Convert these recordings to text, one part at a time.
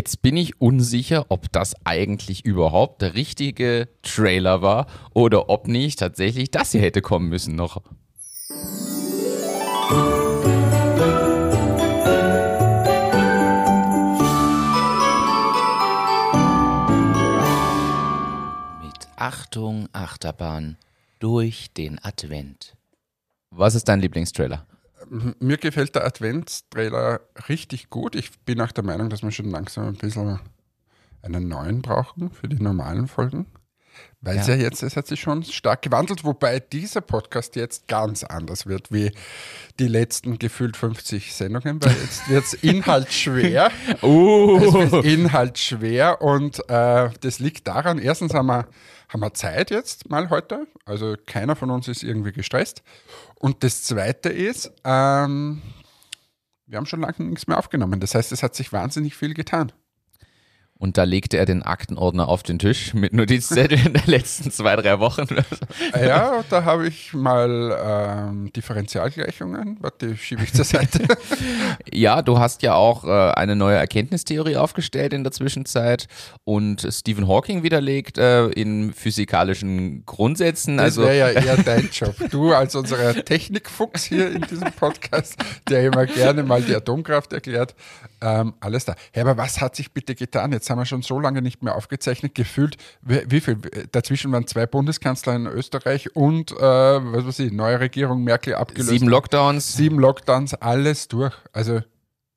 Jetzt bin ich unsicher, ob das eigentlich überhaupt der richtige Trailer war oder ob nicht tatsächlich das hier hätte kommen müssen noch. Mit Achtung, Achterbahn durch den Advent. Was ist dein Lieblingstrailer? Mir gefällt der Adventstrailer richtig gut. Ich bin auch der Meinung, dass wir schon langsam ein bisschen einen neuen brauchen für die normalen Folgen. Weil es ja. ja jetzt, es hat sich schon stark gewandelt, wobei dieser Podcast jetzt ganz anders wird wie die letzten gefühlt 50 Sendungen, weil jetzt wird es inhaltsschwer. uh. Es wird inhaltsschwer und äh, das liegt daran, erstens haben wir, haben wir Zeit jetzt mal heute, also keiner von uns ist irgendwie gestresst. Und das Zweite ist, ähm, wir haben schon lange nichts mehr aufgenommen. Das heißt, es hat sich wahnsinnig viel getan. Und da legte er den Aktenordner auf den Tisch mit Notizzetteln der letzten zwei, drei Wochen. Ja, da habe ich mal ähm, Differentialgleichungen. Warte, schiebe ich zur Seite. ja, du hast ja auch äh, eine neue Erkenntnistheorie aufgestellt in der Zwischenzeit und Stephen Hawking widerlegt äh, in physikalischen Grundsätzen. Das also wäre ja eher dein Job. Du als unser Technikfuchs hier in diesem Podcast, der immer gerne mal die Atomkraft erklärt. Ähm, alles da. Hey, aber was hat sich bitte getan? Jetzt haben wir schon so lange nicht mehr aufgezeichnet. Gefühlt, wie, wie viel? Dazwischen waren zwei Bundeskanzler in Österreich und, äh, was weiß ich, neue Regierung, Merkel abgelöst. Sieben Lockdowns. Sieben Lockdowns, alles durch. Also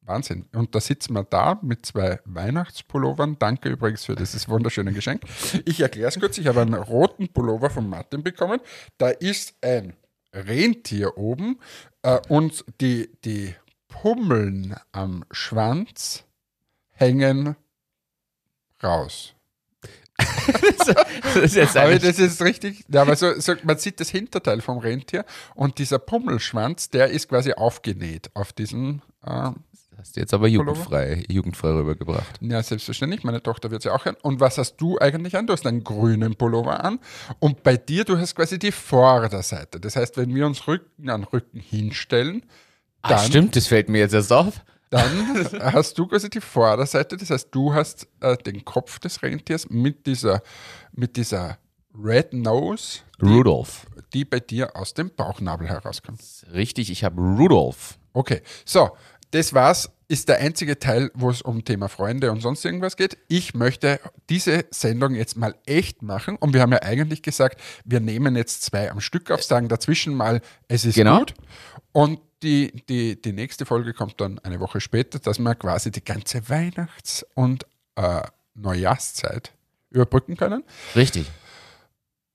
Wahnsinn. Und da sitzen wir da mit zwei Weihnachtspullovern. Danke übrigens für dieses wunderschöne Geschenk. Ich erkläre es kurz. Ich habe einen roten Pullover von Martin bekommen. Da ist ein Rentier oben äh, und die, die Pummeln am Schwanz hängen raus. das ist jetzt Aber das ist richtig, ja, aber so, so, man sieht das Hinterteil vom Rentier und dieser Pummelschwanz, der ist quasi aufgenäht auf diesen, äh, hast du jetzt aber jugendfrei, jugendfrei rübergebracht. ja selbstverständlich, meine Tochter wird sie auch an. Und was hast du eigentlich an? Du hast einen grünen Pullover an und bei dir, du hast quasi die Vorderseite. Das heißt, wenn wir uns Rücken an Rücken hinstellen, Ah, dann, stimmt, das fällt mir jetzt erst auf. Dann hast du quasi die Vorderseite. Das heißt, du hast äh, den Kopf des Rentiers mit dieser, mit dieser Red Nose, Rudolf. die bei dir aus dem Bauchnabel herauskommt. Richtig, ich habe Rudolf. Okay, so, das war's. Ist der einzige Teil, wo es um Thema Freunde und sonst irgendwas geht. Ich möchte diese Sendung jetzt mal echt machen. Und wir haben ja eigentlich gesagt, wir nehmen jetzt zwei am Stück auf, sagen dazwischen mal, es ist Genau. gut. Und die, die, die nächste Folge kommt dann eine Woche später, dass wir quasi die ganze Weihnachts- und äh, Neujahrszeit überbrücken können. Richtig.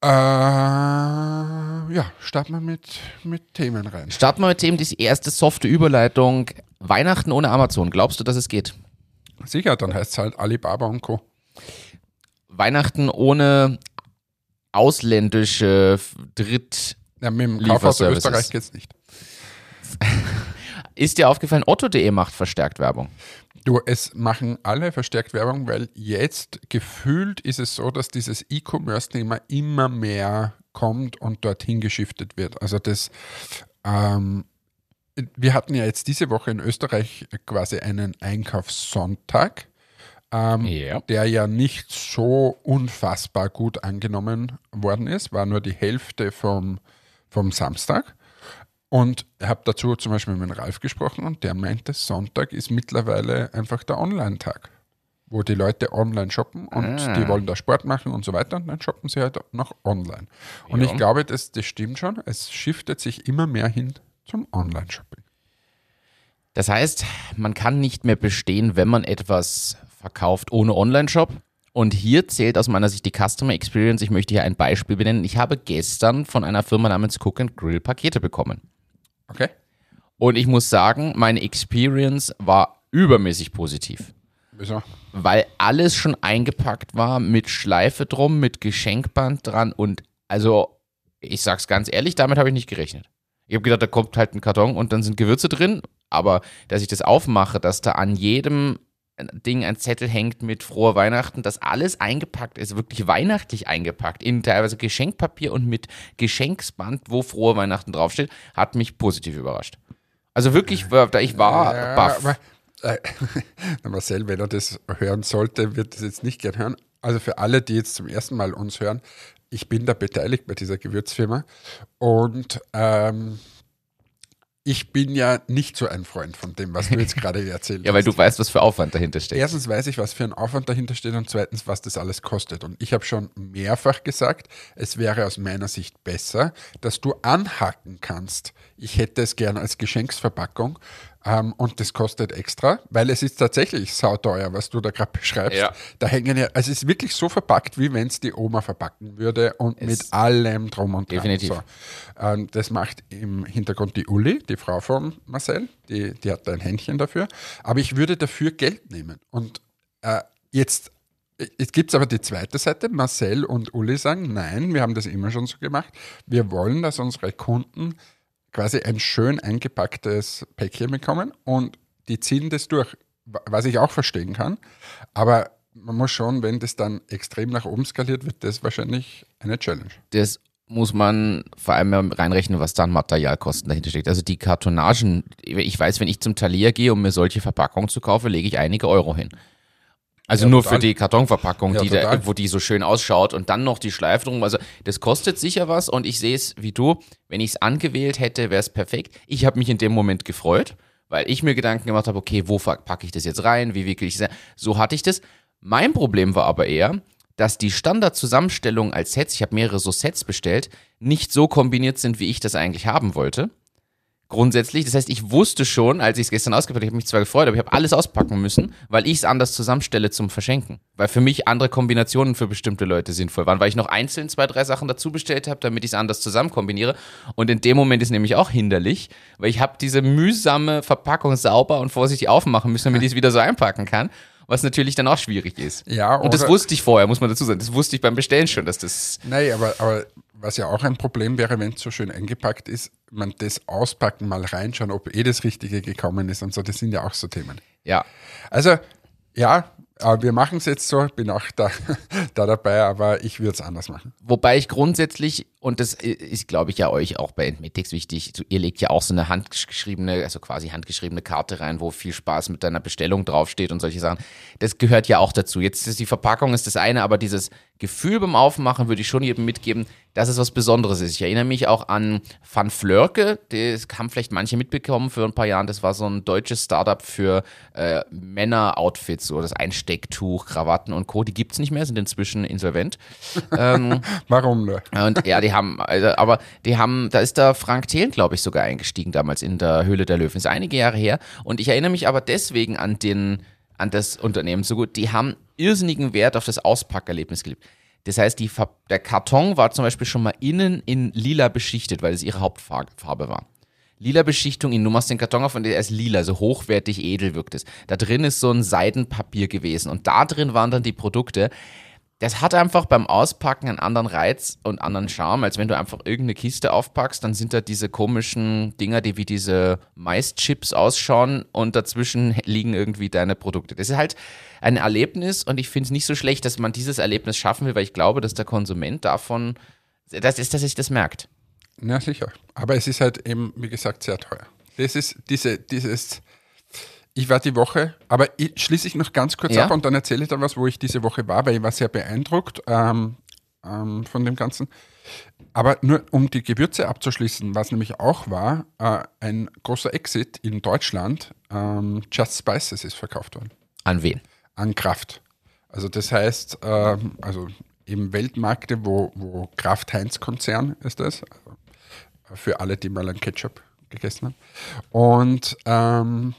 Äh, ja, starten wir mit, mit Themen rein. Starten wir mit dem, die erste softe Überleitung. Weihnachten ohne Amazon. Glaubst du, dass es geht? Sicher, dann heißt es halt Alibaba und Co. Weihnachten ohne ausländische Dritt. Ja, mit dem Kaufhaus. Österreich geht's nicht. Ist dir aufgefallen, Otto.de macht verstärkt Werbung. Du, es machen alle verstärkt Werbung, weil jetzt gefühlt ist es so, dass dieses E-Commerce-Thema immer mehr kommt und dorthin geschiftet wird. Also das, ähm, wir hatten ja jetzt diese Woche in Österreich quasi einen Einkaufssonntag, ähm, Ja. der ja nicht so unfassbar gut angenommen worden ist, war nur die Hälfte vom, vom Samstag. Und habe dazu zum Beispiel mit Ralf gesprochen und der meinte, Sonntag ist mittlerweile einfach der Online-Tag, wo die Leute online shoppen und Ah. die wollen da Sport machen und so weiter und dann shoppen sie halt noch online. Und Ja. ich glaube, das, das stimmt schon, es shiftet sich immer mehr hin zum Online-Shopping. Das heißt, man kann nicht mehr bestehen, wenn man etwas verkauft ohne Online-Shop. Und hier zählt aus meiner Sicht die Customer Experience. Ich möchte hier ein Beispiel benennen. Ich habe gestern von einer Firma namens Cook and Grill Pakete bekommen. Okay? Und ich muss sagen, meine Experience war übermäßig positiv. Wieso? Weil alles schon eingepackt war, mit Schleife drum, mit Geschenkband dran und also, ich sag's ganz ehrlich, damit habe ich nicht gerechnet. Ich habe gedacht, da kommt halt ein Karton und dann sind Gewürze drin, aber dass ich das aufmache, dass da an jedem Ding ein Zettel hängt mit froher Weihnachten, dass alles eingepackt ist, wirklich weihnachtlich eingepackt, in teilweise Geschenkpapier und mit Geschenksband, wo frohe Weihnachten draufsteht, hat mich positiv überrascht. Also wirklich, ich war Ja, baff. aber Äh, Marcel, wenn er das hören sollte, wird das jetzt nicht gern hören. Also für alle, die jetzt zum ersten Mal uns hören, ich bin da beteiligt bei dieser Gewürzfirma und ähm, ich bin ja nicht so ein Freund von dem, was du jetzt gerade erzählt hast. Ja, weil du weißt, was für Aufwand dahinter steckt. Erstens weiß ich, was für ein Aufwand dahinter steht und zweitens, was das alles kostet. Und ich habe schon mehrfach gesagt, es wäre aus meiner Sicht besser, dass du anhaken kannst. Ich hätte es gerne als Geschenksverpackung ähm, und das kostet extra, weil es ist tatsächlich sauteuer, was du da gerade beschreibst. Ja. Da hängen ja, also es ist wirklich so verpackt, wie wenn es die Oma verpacken würde und Es- mit allem drum und dran. Definitiv. So. Ähm, das macht im Hintergrund die Uli, die Frau von Marcel, die, die hat da ein Händchen dafür. Aber ich würde dafür Geld nehmen. Und äh, jetzt, jetzt gibt es aber die zweite Seite. Marcel und Uli sagen, nein, wir haben das immer schon so gemacht. Wir wollen, dass unsere Kunden quasi ein schön eingepacktes Päckchen bekommen und die ziehen das durch, wa- was ich auch verstehen kann. Aber man muss schon, wenn das dann extrem nach oben skaliert, wird das wahrscheinlich eine Challenge. das muss man vor allem reinrechnen, was dann Materialkosten dahinter steckt. Also die Kartonagen, ich weiß, wenn ich zum Talier gehe, um mir solche Verpackungen zu kaufen, lege ich einige Euro hin. Also Ja, nur total. für die Kartonverpackung, Ja, die da, wo die so schön ausschaut und dann noch die Schleife drum. Also das kostet sicher was und ich sehe es wie du. Wenn ich es angewählt hätte, wäre es perfekt. Ich habe mich in dem Moment gefreut, weil ich mir Gedanken gemacht habe, okay, wo packe ich das jetzt rein, wie wickel ich es? So hatte ich das. Mein Problem war aber eher, dass die Standardzusammenstellung als Sets, ich habe mehrere so Sets bestellt, nicht so kombiniert sind, wie ich das eigentlich haben wollte. Grundsätzlich, das heißt, ich wusste schon, als ich es gestern ausgepackt habe, ich habe mich zwar gefreut, aber ich habe alles auspacken müssen, weil ich es anders zusammenstelle zum Verschenken. Weil für mich andere Kombinationen für bestimmte Leute sinnvoll waren, weil ich noch einzeln zwei, drei Sachen dazu bestellt habe, damit ich es anders zusammen kombiniere. Und in dem Moment ist nämlich auch hinderlich, weil ich habe diese mühsame Verpackung sauber und vorsichtig aufmachen müssen, damit ich es wieder so einpacken kann. Was natürlich dann auch schwierig ist. Ja, Und das wusste ich vorher, muss man dazu sagen. Das wusste ich beim Bestellen schon, dass das. Nein, aber, aber was ja auch ein Problem wäre, wenn es so schön eingepackt ist, man das auspacken, mal reinschauen, ob eh das Richtige gekommen ist und so, das sind ja auch so Themen. Ja, Also, ja, aber wir machen es jetzt so, bin auch da, da dabei, aber ich würde es anders machen. Wobei ich grundsätzlich, und das ist, glaube ich, ja euch auch bei Entmetics wichtig, so, ihr legt ja auch so eine handgeschriebene, also quasi handgeschriebene Karte rein, wo viel Spaß mit deiner Bestellung draufsteht und solche Sachen. Das gehört ja auch dazu. Jetzt ist die Verpackung ist das eine, aber dieses Gefühl beim Aufmachen würde ich schon jedem mitgeben, dass es was Besonderes ist. Ich erinnere mich auch an Van Flörke, das haben vielleicht manche mitbekommen für ein paar Jahren. Das war so ein deutsches Startup für äh, Männer-Outfits, so das Einstecktuch, Krawatten und Co. Die gibt es nicht mehr, sind inzwischen insolvent. ähm, Warum nur? und ja, die haben, also, aber die haben, da ist der Frank Thelen, glaube ich, sogar eingestiegen damals in der Höhle der Löwen. Ist einige Jahre her. Und ich erinnere mich aber deswegen an den, an das Unternehmen so gut. Die haben irrsinnigen Wert auf das Auspackerlebnis gelegt. Das heißt, die, der Karton war zum Beispiel schon mal innen in lila beschichtet, weil es ihre Hauptfarbe war. Lila Beschichtung, in- du machst den Karton auf und der ist lila, so hochwertig edel wirkt es. Da drin ist so ein Seidenpapier gewesen und da drin waren dann die Produkte. Das hat einfach beim Auspacken einen anderen Reiz und anderen Charme, als wenn du einfach irgendeine Kiste aufpackst, dann sind da diese komischen Dinger, die wie diese Maischips ausschauen und dazwischen liegen irgendwie deine Produkte. Das ist halt ein Erlebnis und ich finde es nicht so schlecht, dass man dieses Erlebnis schaffen will, weil ich glaube, dass der Konsument davon, das ist, dass sich das merkt. Ja, sicher. Aber es ist halt eben, wie gesagt, sehr teuer. Das ist diese, dieses, ich war die Woche, aber ich, schließe ich noch ganz kurz Ja. ab und dann erzähle ich dann was, wo ich diese Woche war, weil ich war sehr beeindruckt ähm, ähm, von dem Ganzen. Aber nur um die Gewürze abzuschließen, was nämlich auch war, äh, ein großer Exit in Deutschland, ähm, Just Spices ist verkauft worden An wen? an Kraft. Also das heißt, ähm, also eben Weltmärkte, wo, wo Kraft-Heinz-Konzern ist das, also für alle, die mal einen Ketchup gegessen haben. Und ähm,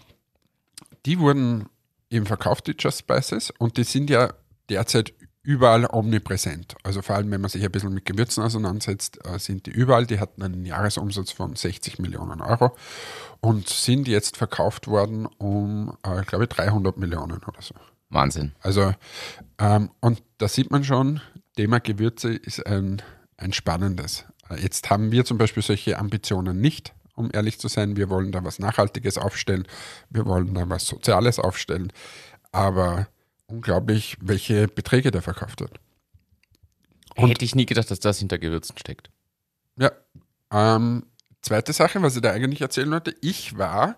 die wurden eben verkauft, die Just Spices, und die sind ja derzeit überall omnipräsent. Also vor allem, wenn man sich ein bisschen mit Gewürzen auseinandersetzt, äh, sind die überall. Die hatten einen Jahresumsatz von 60 Millionen Euro und sind jetzt verkauft worden um, äh, ich glaube, 300 Millionen oder so. Wahnsinn. Also, ähm, und da sieht man schon, Thema Gewürze ist ein, ein spannendes. Äh, Jetzt haben wir zum Beispiel solche Ambitionen nicht, um ehrlich zu sein. Wir wollen da was Nachhaltiges aufstellen, wir wollen da was Soziales aufstellen, aber unglaublich, welche Beträge da verkauft wird. Und- Hätte ich nie gedacht, dass das hinter Gewürzen steckt. Ja. Ähm, zweite Sache, was ich da eigentlich erzählen wollte, ich war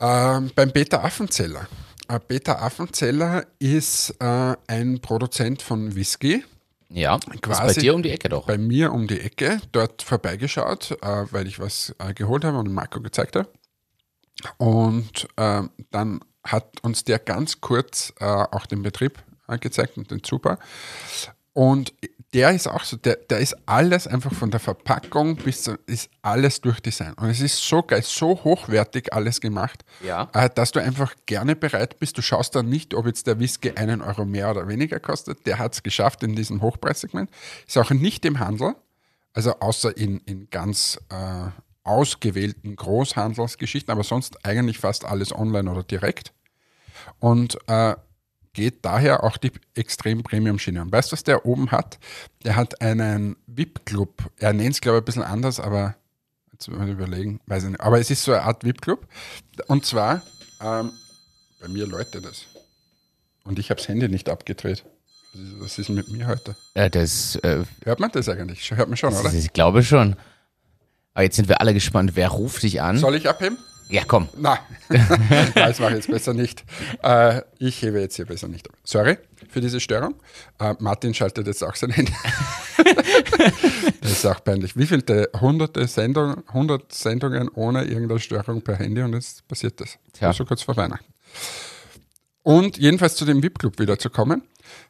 Ähm, beim Peter Affenzeller. Äh, Peter Affenzeller ist äh, ein Produzent von Whisky. Ja, ist bei Quasi dir um die Ecke doch. Bei mir um die Ecke, dort vorbeigeschaut, äh, weil ich was äh, geholt habe und Marco gezeigt habe. Und äh, dann hat uns der ganz kurz äh, auch den Betrieb gezeigt und den Super. Und der ist auch so, der, der ist alles einfach von der Verpackung bis zu, ist alles durchdesignt. Und es ist so geil, so hochwertig alles gemacht, Ja. äh, dass du einfach gerne bereit bist. Du schaust dann nicht, ob jetzt der Whisky einen Euro mehr oder weniger kostet. Der hat es geschafft in diesem Hochpreissegment. Ist auch nicht im Handel, also außer in, in ganz äh, ausgewählten Großhandelsgeschichten, aber sonst eigentlich fast alles online oder direkt. Und äh, geht daher auch die extrem Premium-Schiene. Und weißt du, was der oben hat? Der hat einen VIP-Club. Er nennt es, glaube ich, ein bisschen anders, aber jetzt ich überlegen, weiß ich nicht. Aber es ist so eine Art VIP-Club. Und zwar, ähm, bei mir läutet es. Und ich habe das Handy nicht abgedreht. Was ist- ist mit mir heute? Ja, das, äh, Hört man das eigentlich? Hört man schon, oder? das, ich glaube schon. Aber jetzt sind wir alle gespannt, wer ruft dich an? Soll ich abheben? Ja, komm. Nein, das mache ich jetzt besser nicht. Äh, ich hebe jetzt hier besser nicht ab. Sorry für diese Störung. Äh, Martin schaltet jetzt auch sein Handy. das ist auch peinlich. Wie viele hunderte Sendung, hundert Sendungen ohne irgendeine Störung per Handy und jetzt passiert das. Tja. So kurz vor Weihnachten. Und jedenfalls zu dem VIP-Club wieder zu kommen,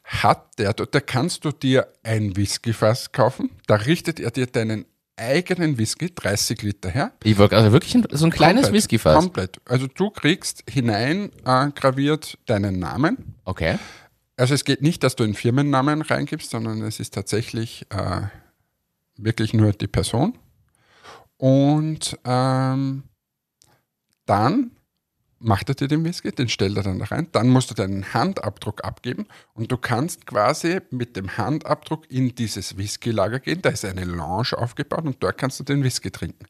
hat der, da kannst du dir ein Whiskyfass kaufen, da richtet er dir deinen eigenen Whisky, 30 Liter her, Ich wollte also wirklich ein, so ein kleines Komplett, Whiskyfass. Komplett. Also du kriegst hinein äh, graviert deinen Namen. Okay. Also es geht nicht, dass du einen Firmennamen reingibst, sondern es ist tatsächlich äh, wirklich nur die Person. Und ähm, dann macht er dir den Whisky, den stellt er dann da rein. Dann musst du deinen Handabdruck abgeben und du kannst quasi mit dem Handabdruck in dieses Whiskylager gehen. Da ist eine Lounge aufgebaut und dort kannst du den Whisky trinken.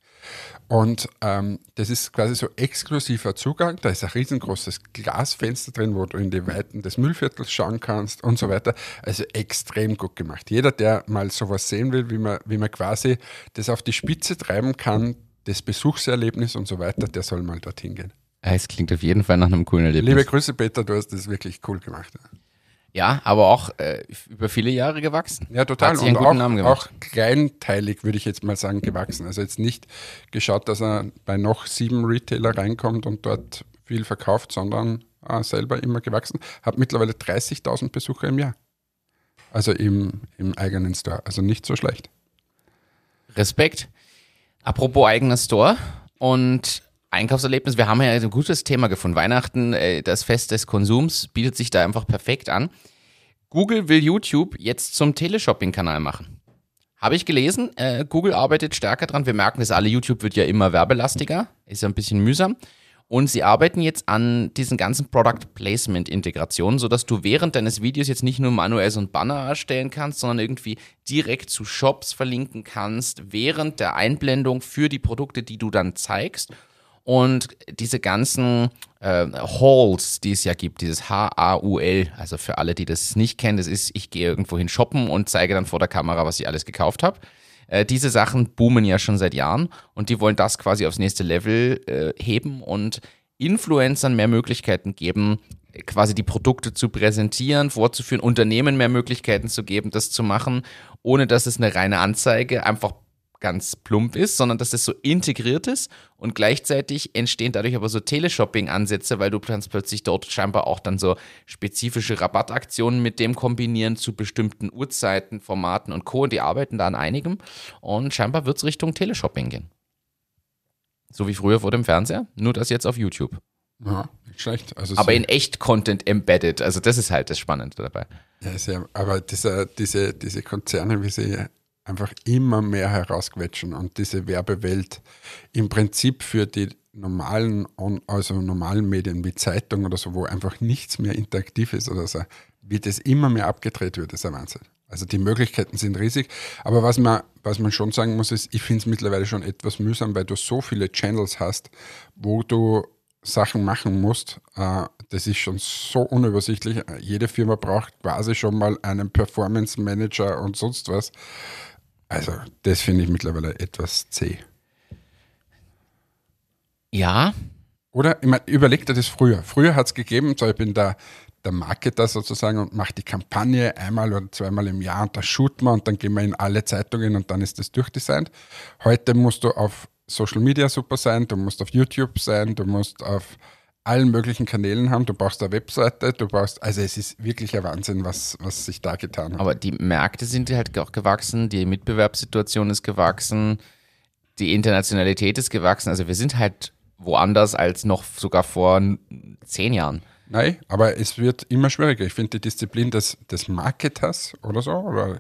Und ähm, das ist quasi so exklusiver Zugang. Da ist ein riesengroßes Glasfenster drin, wo du in die Weiten des Müllviertels schauen kannst und so weiter. Also extrem gut gemacht. Jeder, der mal sowas sehen will, wie man, wie man quasi das auf die Spitze treiben kann, das Besuchserlebnis und so weiter, der soll mal dorthin gehen. Es klingt auf jeden Fall nach einem coolen Erlebnis. Liebe Grüße, Peter, du hast das wirklich cool gemacht. ja, aber auch äh, über viele Jahre gewachsen. Ja, total. Hat sich einen und guten auch, Namen gemacht. auch kleinteilig, würde ich jetzt mal sagen, gewachsen. Also jetzt nicht geschaut, dass er bei noch sieben Retailer reinkommt und dort viel verkauft, sondern äh, selber immer gewachsen. Hat mittlerweile 30.000 Besucher im Jahr. Also im, im eigenen Store. Also nicht so schlecht. Respekt. Apropos eigener Store und Einkaufserlebnis, wir haben ja ein gutes Thema gefunden. Weihnachten, äh, das Fest des Konsums, bietet sich da einfach perfekt an. Google will YouTube jetzt zum Teleshopping-Kanal machen. Habe ich gelesen, äh, Google arbeitet stärker dran. Wir merken es alle, YouTube wird ja immer werbelastiger, ist ja ein bisschen mühsam. Und sie arbeiten jetzt an diesen ganzen Product Placement Integrationen, sodass du während deines Videos jetzt nicht nur manuell so ein Banner erstellen kannst, sondern irgendwie direkt zu Shops verlinken kannst, während der Einblendung für die Produkte, die du dann zeigst. Und diese ganzen äh, Hauls, die es ja gibt, dieses H-A-U-L, also für alle, die das nicht kennen, das ist, ich gehe irgendwo hin shoppen und zeige dann vor der Kamera, was ich alles gekauft habe. Äh, diese Sachen boomen ja schon seit Jahren und die wollen das quasi aufs nächste Level äh, heben und Influencern mehr Möglichkeiten geben, quasi die Produkte zu präsentieren, vorzuführen, Unternehmen mehr Möglichkeiten zu geben, das zu machen, ohne dass es eine reine Anzeige einfach ganz plump ist, sondern dass es so integriert ist und gleichzeitig entstehen dadurch aber so Teleshopping-Ansätze, weil du kannst plötzlich dort scheinbar auch dann so spezifische Rabattaktionen mit dem kombinieren zu bestimmten Uhrzeiten, Formaten und Co. Und die arbeiten da an einigem und scheinbar wird es Richtung Teleshopping gehen. So wie früher vor dem Fernseher, nur das jetzt auf YouTube. Ja, nicht schlecht. Also Aber so- in echt Content embedded. Also das ist halt das Spannende dabei. Ja, ja, aber dieser, diese, diese Konzerne, wie sie einfach immer mehr herausquetschen und diese Werbewelt im Prinzip für die normalen, also normalen Medien wie Zeitung oder so, wo einfach nichts mehr interaktiv ist oder so, wie das immer mehr abgedreht wird, ist ein Wahnsinn. Also die Möglichkeiten sind riesig. Aber was man, was man schon sagen muss, ist, ich finde es mittlerweile schon etwas mühsam, weil du so viele Channels hast, wo du Sachen machen musst. Äh, das ist schon so unübersichtlich. Jede Firma braucht quasi schon mal einen Performance Manager und sonst was. Also, das finde ich mittlerweile etwas zäh. Ja, Oder, ich meine, überleg dir das früher. Früher hat es gegeben, so ich bin der, der Marketer sozusagen und mache die Kampagne einmal oder zweimal im Jahr und da shooten wir und dann gehen wir in alle Zeitungen und dann ist das durchdesignt. Heute musst du auf Social Media super sein, du musst auf YouTube sein, du musst auf allen möglichen Kanälen haben, du brauchst eine Webseite, du brauchst, also es ist wirklich ein Wahnsinn, was, was sich da getan hat. Aber die Märkte sind halt auch gewachsen, die Mitbewerbssituation ist gewachsen, die Internationalität ist gewachsen. Also wir sind halt woanders als noch sogar vor zehn Jahren. Nein, aber es wird immer schwieriger. Ich finde, die Disziplin des, des Marketers oder so, oder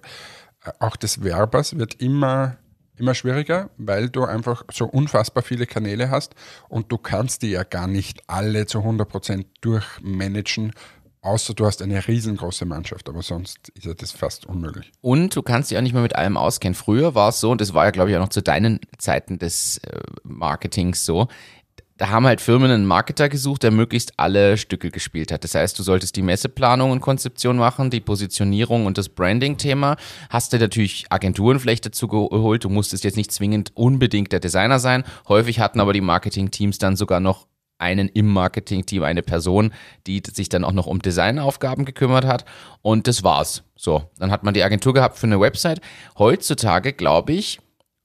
auch des Werbers wird immer, immer schwieriger, weil du einfach so unfassbar viele Kanäle hast und du kannst die ja gar nicht alle zu 100% durchmanagen, außer du hast eine riesengroße Mannschaft, aber sonst ist ja das fast unmöglich. Und du kannst dich auch nicht mehr mit allem auskennen. Früher war es so, und das war ja, glaube ich, auch noch zu deinen Zeiten des äh, Marketings so, da haben halt Firmen einen Marketer gesucht, der möglichst alle Stücke gespielt hat. Das heißt, du solltest die Messeplanung und Konzeption machen, die Positionierung und das Branding-Thema. Hast du natürlich Agenturen vielleicht dazu geholt. Du musstest jetzt nicht zwingend unbedingt der Designer sein. Häufig hatten aber die Marketing-Teams dann sogar noch einen im Marketing-Team, eine Person, die sich dann auch noch um Designaufgaben gekümmert hat. Und das war's. So, dann hat man die Agentur gehabt für eine Website. Heutzutage, glaube ich,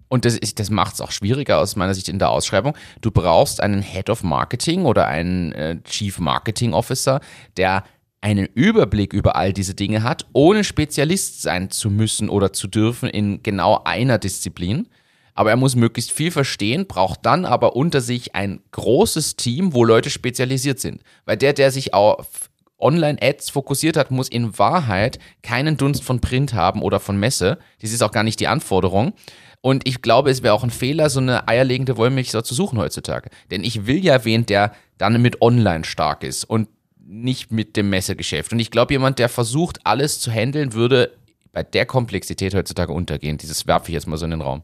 und das, ist, das macht es auch schwieriger aus meiner Sicht in der Ausschreibung. Du brauchst einen Head of Marketing oder einen äh, Chief Marketing Officer, der einen Überblick über all diese Dinge hat, ohne Spezialist sein zu müssen oder zu dürfen in genau einer Disziplin. Aber er muss möglichst viel verstehen, braucht dann aber unter sich ein großes Team, wo Leute spezialisiert sind. Weil der, der sich auf Online-Ads fokussiert hat, muss in Wahrheit keinen Dunst von Print haben oder von Messe. Das ist auch gar nicht die Anforderung. Und ich glaube, es wäre auch ein Fehler, so eine eierlegende Wollmilchsau zu suchen heutzutage. Denn ich will ja wen, der dann mit Online stark ist und nicht mit dem Messegeschäft. Und ich glaube, jemand, der versucht, alles zu handeln, würde bei der Komplexität heutzutage untergehen. Dieses werfe ich jetzt mal so in den Raum.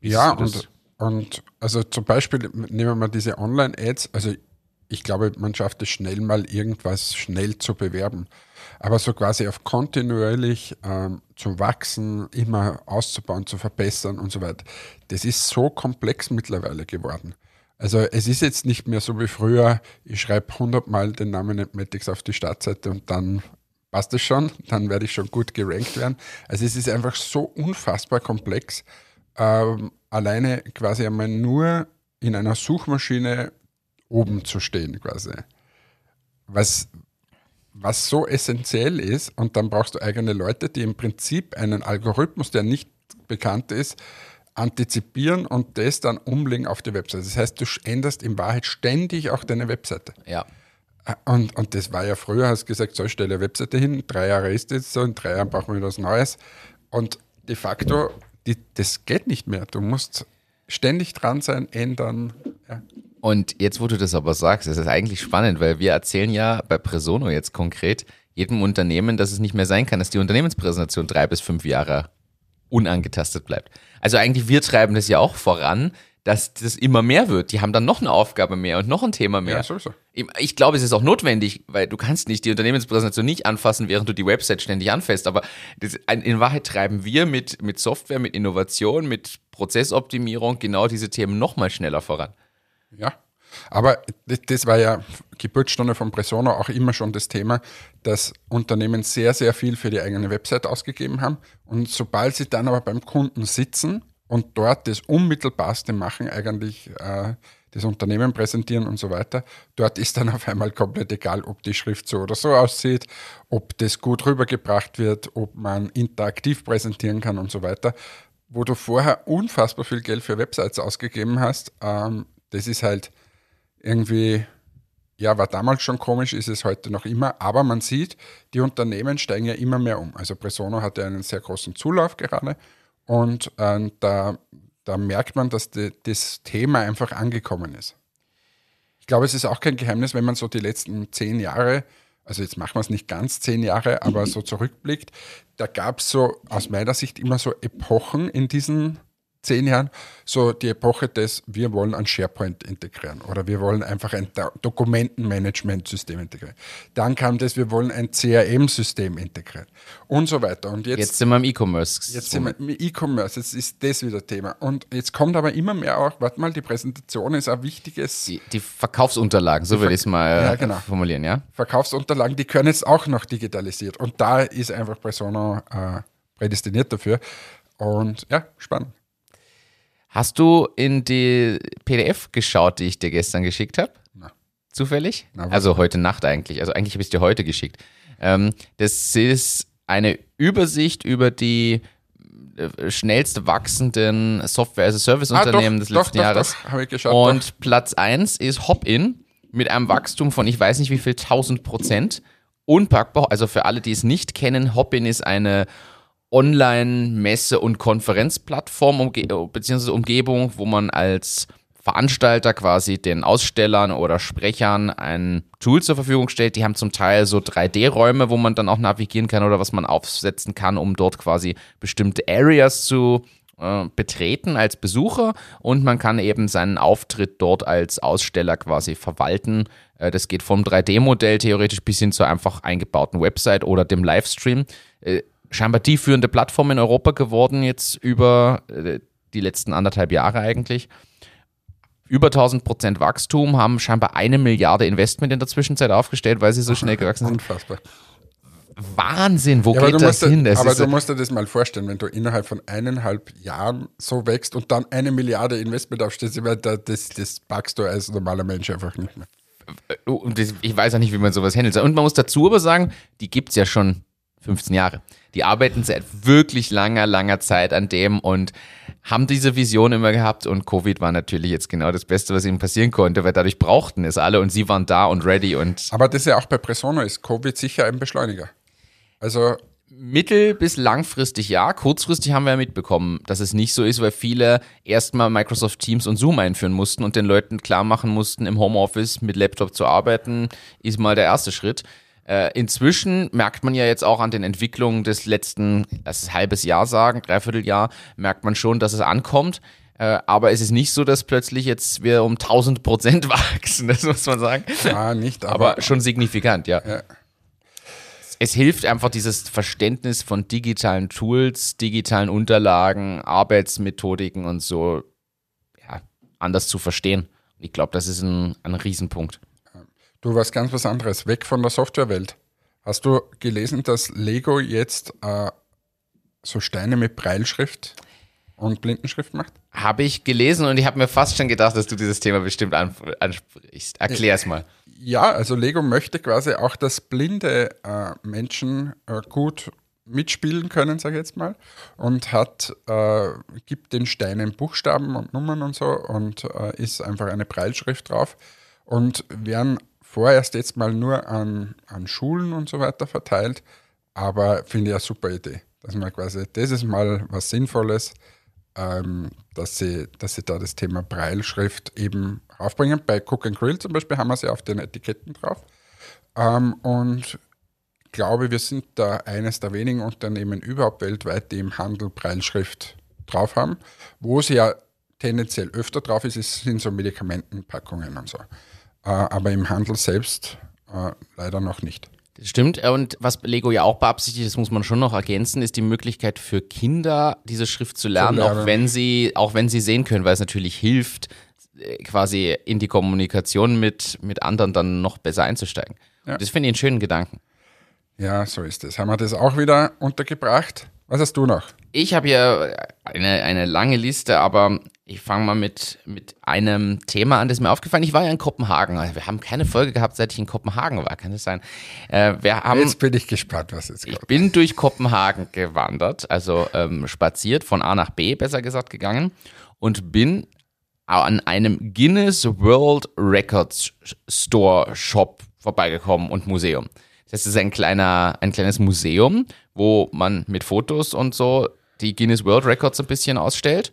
Wie ja, und, und also zum Beispiel nehmen wir mal diese Online-Ads. Also ich glaube, man schafft es schnell mal irgendwas schnell zu bewerben. Aber so quasi auf kontinuierlich ähm, zu wachsen, immer auszubauen, zu verbessern und so weiter, das ist so komplex mittlerweile geworden. Also es ist jetzt nicht mehr so wie früher, ich schreibe 100 Mal den Namen Netmatics auf die Startseite und dann passt es schon, dann werde ich schon gut gerankt werden. Also es ist einfach so unfassbar komplex, ähm, alleine quasi einmal nur in einer Suchmaschine oben zu stehen quasi. Was, was so essentiell ist und dann brauchst du eigene Leute, die im Prinzip einen Algorithmus, der nicht bekannt ist, antizipieren und das dann umlegen auf die Webseite. Das heißt, du änderst in Wahrheit ständig auch deine Webseite. Ja. Und, und das war ja früher, hast du gesagt, so, ich stelle eine Webseite hin, drei Jahre ist jetzt so, in drei Jahren brauchen wir was Neues. Und de facto, die, das geht nicht mehr. Du musst ständig dran sein, ändern. Ja. Und jetzt, wo du das aber sagst, ist es eigentlich spannend, weil wir erzählen ja bei Presono jetzt konkret jedem Unternehmen, dass es nicht mehr sein kann, dass die Unternehmenspräsentation drei bis fünf Jahre unangetastet bleibt. Also eigentlich wir treiben das ja auch voran, dass das immer mehr wird. Die haben dann noch eine Aufgabe mehr und noch ein Thema mehr. Ja, sowieso. Ich glaube, es ist auch notwendig, weil du kannst nicht die Unternehmenspräsentation nicht anfassen, während du die Website ständig anfasst. Aber das, in Wahrheit treiben wir mit, mit Software, mit Innovation, mit Prozessoptimierung genau diese Themen noch mal schneller voran. Ja, aber das war ja Geburtsstunde von Presono auch immer schon das Thema, dass Unternehmen sehr, sehr viel für die eigene Website ausgegeben haben. Und sobald sie dann aber beim Kunden sitzen und dort das Unmittelbarste machen, eigentlich äh, das Unternehmen präsentieren und so weiter, dort ist dann auf einmal komplett egal, ob die Schrift so oder so aussieht, ob das gut rübergebracht wird, ob man interaktiv präsentieren kann und so weiter. Wo du vorher unfassbar viel Geld für Websites ausgegeben hast, ähm, das ist halt irgendwie, ja, war damals schon komisch, ist es heute noch immer, aber man sieht, die Unternehmen steigen ja immer mehr um. Also Presono hatte einen sehr großen Zulauf gerade und äh, da, da merkt man, dass die, das Thema einfach angekommen ist. Ich glaube, es ist auch kein Geheimnis, wenn man so die letzten zehn Jahre also jetzt machen wir es nicht ganz zehn Jahre, aber so zurückblickt, da gab es so aus meiner Sicht immer so Epochen in diesen zehn Jahren so die Epoche des, wir wollen ein SharePoint integrieren oder wir wollen einfach ein Do Dokumentenmanagementsystem integrieren. Dann kam das, wir wollen ein CRM-System integrieren und so weiter. Und jetzt, Jetzt sind wir im E-Commerce. Jetzt sind wir im E-Commerce, jetzt ist das wieder Thema. Und jetzt kommt aber immer mehr auch, warte mal, die Präsentation ist ein wichtiges die, die Verkaufsunterlagen, so würde ich es mal Ja, genau. formulieren, ja? Verkaufsunterlagen, die können jetzt auch noch digitalisiert. Und da ist einfach Presono äh, prädestiniert dafür. Und ja, spannend. Hast du in die PDF geschaut, die ich dir gestern geschickt habe? Zufällig? Na, also heute Nacht eigentlich. Also eigentlich habe ich es dir heute geschickt. Ähm, das ist eine Übersicht über die äh, schnellst wachsenden Software-as-a-Service-Unternehmen des Ah, doch, letzten doch, Jahres. Doch, ich geschaut. Und Platz 1 ist Hopin mit einem Wachstum von ich weiß nicht wie viel 1000 Prozent. Unpackbar, also für alle, die es nicht kennen, Hopin ist eine Online-Messe- und Konferenzplattform umge beziehungsweise Umgebung, wo man als Veranstalter quasi den Ausstellern oder Sprechern ein Tool zur Verfügung stellt. Die haben zum Teil so 3D-Räume, wo man dann auch navigieren kann oder was man aufsetzen kann, um dort quasi bestimmte Areas zu äh, betreten als Besucher und man kann eben seinen Auftritt dort als Aussteller quasi verwalten. Äh, das geht vom 3D-Modell theoretisch bis hin zur einfach eingebauten Website oder dem Livestream. Äh, scheinbar die führende Plattform in Europa geworden, jetzt über äh, die letzten anderthalb Jahre eigentlich. Über 1000 Prozent Wachstum, haben scheinbar eine Milliarde Investment in der Zwischenzeit aufgestellt, weil sie so schnell gewachsen sind. Unfassbar. Wahnsinn, wo Ja, geht das musst, hin? Das aber du musst dir das mal vorstellen, wenn du innerhalb von eineinhalb Jahren so wächst und dann eine Milliarde Investment da- das, das packst du als normaler Mensch einfach nicht mehr. und das, ich weiß auch nicht, wie man sowas handelt. Und man muss dazu aber sagen, die gibt es ja schon 15 Jahre. Die arbeiten seit wirklich langer, langer Zeit an dem und haben diese Vision immer gehabt und Covid war natürlich jetzt genau das Beste, was ihnen passieren konnte, weil dadurch brauchten es alle und sie waren da und ready und Aber das ja auch bei Presono ist Covid sicher ein Beschleuniger. Also mittel- bis langfristig ja. Kurzfristig haben wir ja mitbekommen, dass es nicht so ist, weil viele erstmal Microsoft Teams und Zoom einführen mussten und den Leuten klar machen mussten, im Homeoffice mit Laptop zu arbeiten, ist mal der erste Schritt. Äh, inzwischen merkt man ja jetzt auch an den Entwicklungen des letzten, lass es halbes Jahr sagen, dreiviertel merkt man schon, dass es ankommt. Äh, aber es ist nicht so, dass plötzlich jetzt wir um 1000 Prozent wachsen, das muss man sagen. ja, nicht, aber, Aber schon signifikant, ja. Ja. Es hilft einfach dieses Verständnis von digitalen Tools, digitalen Unterlagen, Arbeitsmethodiken und so ja, anders zu verstehen. Ich glaube, das ist ein, ein Riesenpunkt. Du was ganz was anderes, weg von der Softwarewelt. Hast du gelesen, dass Lego jetzt äh, so Steine mit Breilschrift und Blindenschrift macht? Habe ich gelesen und ich habe mir fast schon gedacht, dass du dieses Thema bestimmt an, ansprichst. Erklär es mal. Ja, also Lego möchte quasi auch, dass blinde äh, Menschen äh, gut mitspielen können, sage ich jetzt mal, und hat, äh, gibt den Steinen Buchstaben und Nummern und so und äh, ist einfach eine Breilschrift drauf und werden vorerst jetzt mal nur an, an Schulen und so weiter verteilt, aber finde ich eine super Idee, dass man quasi, das ist mal was Sinnvolles, ähm, dass, sie, dass sie da das Thema Breilschrift eben raufbringen. Bei Cook and Grill zum Beispiel haben wir sie auf den Etiketten drauf. Ähm, und ich glaube, wir sind da eines der wenigen Unternehmen überhaupt weltweit, die im Handel Breilschrift drauf haben. Wo sie ja tendenziell öfter drauf ist sind so Medikamentenpackungen und so. Äh, aber im Handel selbst äh, leider noch nicht. Das stimmt. Und was Lego ja auch beabsichtigt, das muss man schon noch ergänzen, ist die Möglichkeit für Kinder, diese Schrift zu lernen, lernen. auch wenn sie, auch wenn sie sehen können, weil es natürlich hilft, äh, quasi in die Kommunikation mit, mit anderen dann noch besser einzusteigen. Ja. Das finde ich einen schönen Gedanken. Ja, so ist es. Haben wir das auch wieder untergebracht? Was hast du noch? Ich habe hier eine, eine lange Liste, aber ich fange mal mit, mit einem Thema an, das ist mir aufgefallen. Ich war ja in Kopenhagen. Wir haben keine Folge gehabt, seit ich in Kopenhagen war. Kann das sein? Äh, wir haben, Jetzt bin ich gespannt, was jetzt ich kommt. bin durch Kopenhagen gewandert, also ähm, spaziert, von A nach B, besser gesagt, gegangen und bin an einem Guinness World Records Store Shop vorbeigekommen und Museum. Das ist ein kleiner, ein kleines Museum, wo man mit Fotos und so die Guinness World Records ein bisschen ausstellt.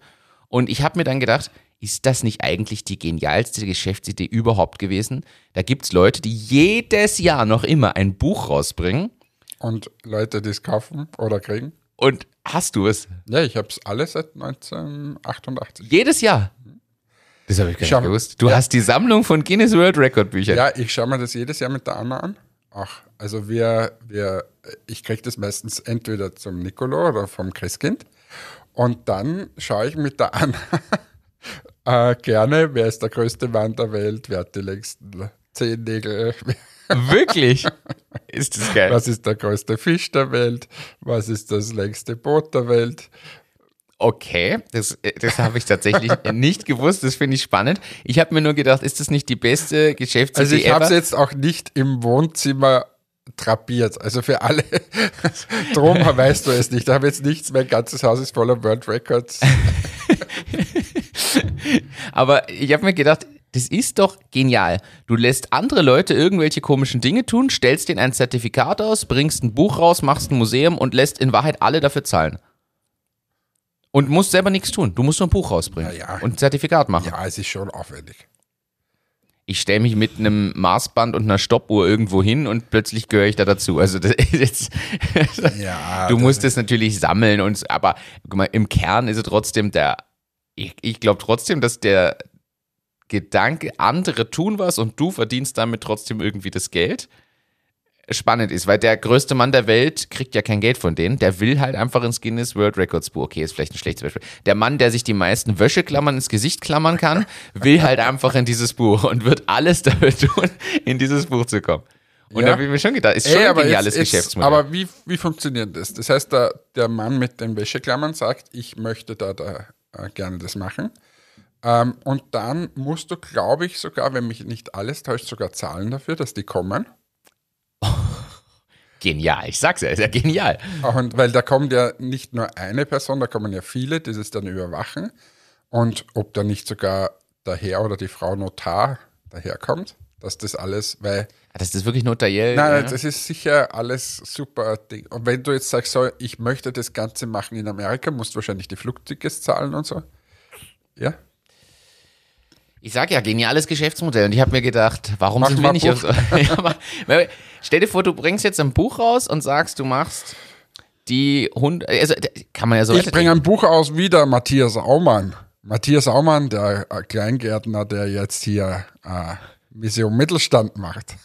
Und ich habe mir dann gedacht, ist das nicht eigentlich die genialste Geschäftsidee überhaupt gewesen? Da gibt es Leute, die jedes Jahr noch immer ein Buch rausbringen Und Leute, die es kaufen oder kriegen? Und hast du es? Ja, ich habe es alle seit 1988. Jedes Jahr? Das habe ich gar nicht gewusst. Du hast die Sammlung von Guinness World Record Büchern. Ja, ich schaue mir das jedes Jahr mit der Anna an. Ach, also wir, wir, ich kriege das meistens entweder zum Nicolo oder vom Christkind. Und dann schaue ich mit der Anna äh, gerne, wer ist der größte Mann der Welt, wer hat die längsten Zehennägel, Wirklich? Ist das geil? was ist der größte Fisch der Welt, was ist das längste Boot der Welt. Okay, das, das habe ich tatsächlich nicht gewusst. Das finde ich spannend. Ich habe mir nur gedacht, ist das nicht die beste Geschäftsidee Also ich habe es jetzt auch nicht im Wohnzimmer drapiert. Also für alle, drum weißt du es nicht. Ich habe jetzt nichts, mein ganzes Haus ist voller World Records. Aber ich habe mir gedacht, das ist doch genial. Du lässt andere Leute irgendwelche komischen Dinge tun, stellst denen ein Zertifikat aus, bringst ein Buch raus, machst ein Museum und lässt in Wahrheit alle dafür zahlen. Und musst selber nichts tun. Du musst nur ein Buch rausbringen Ja, ja. und ein Zertifikat machen. Ja, es ist schon aufwendig. Ich stelle mich mit einem Maßband und einer Stoppuhr irgendwo hin und plötzlich gehöre ich da dazu. Also das ist jetzt, Ja, du musst es natürlich sammeln und aber guck mal, im Kern ist es trotzdem der. Ich, ich glaube trotzdem, dass der Gedanke, andere tun was und du verdienst damit trotzdem irgendwie das Geld, spannend ist, weil der größte Mann der Welt kriegt ja kein Geld von denen. Der will halt einfach ins Guinness World Records Buch. Okay, ist vielleicht ein schlechtes Beispiel. Der Mann, der sich die meisten Wäscheklammern ins Gesicht klammern kann, will halt einfach in dieses Buch und wird alles dafür tun, in dieses Buch zu kommen. Und Ja. da habe ich mir schon gedacht, ist schon Ey, ein aber geniales jetzt, jetzt, Geschäftsmodell. Aber wie, wie funktioniert das? Das heißt, der, der Mann mit den Wäscheklammern sagt, ich möchte da, da äh, gerne das machen. Ähm, und dann musst du, glaube ich, sogar, wenn mich nicht alles täuscht, sogar zahlen dafür, dass die kommen. Genial, ich sag's ja, ist ja genial. Und weil da kommt ja nicht nur eine Person, da kommen ja viele, die das dann überwachen. Und ob da nicht sogar der Herr oder die Frau Notar daherkommt, dass das alles, weil Das ist wirklich notariell. Nein, ja. das ist sicher alles super Ding. Und wenn du jetzt sagst, so, ich möchte das Ganze machen in Amerika, musst du wahrscheinlich die Flugtickets zahlen und so. Ja? Ich sag ja, geniales Geschäftsmodell. Und ich habe mir gedacht, warum Mach sind wir nicht auf so. ja, stell dir vor, du bringst jetzt ein Buch raus und sagst, du machst die Hund. Also, kann man ja so Ich bringe ein Buch aus wieder, Matthias Aumann. Matthias Aumann, der Kleingärtner, der jetzt hier äh, Mission Mittelstand macht.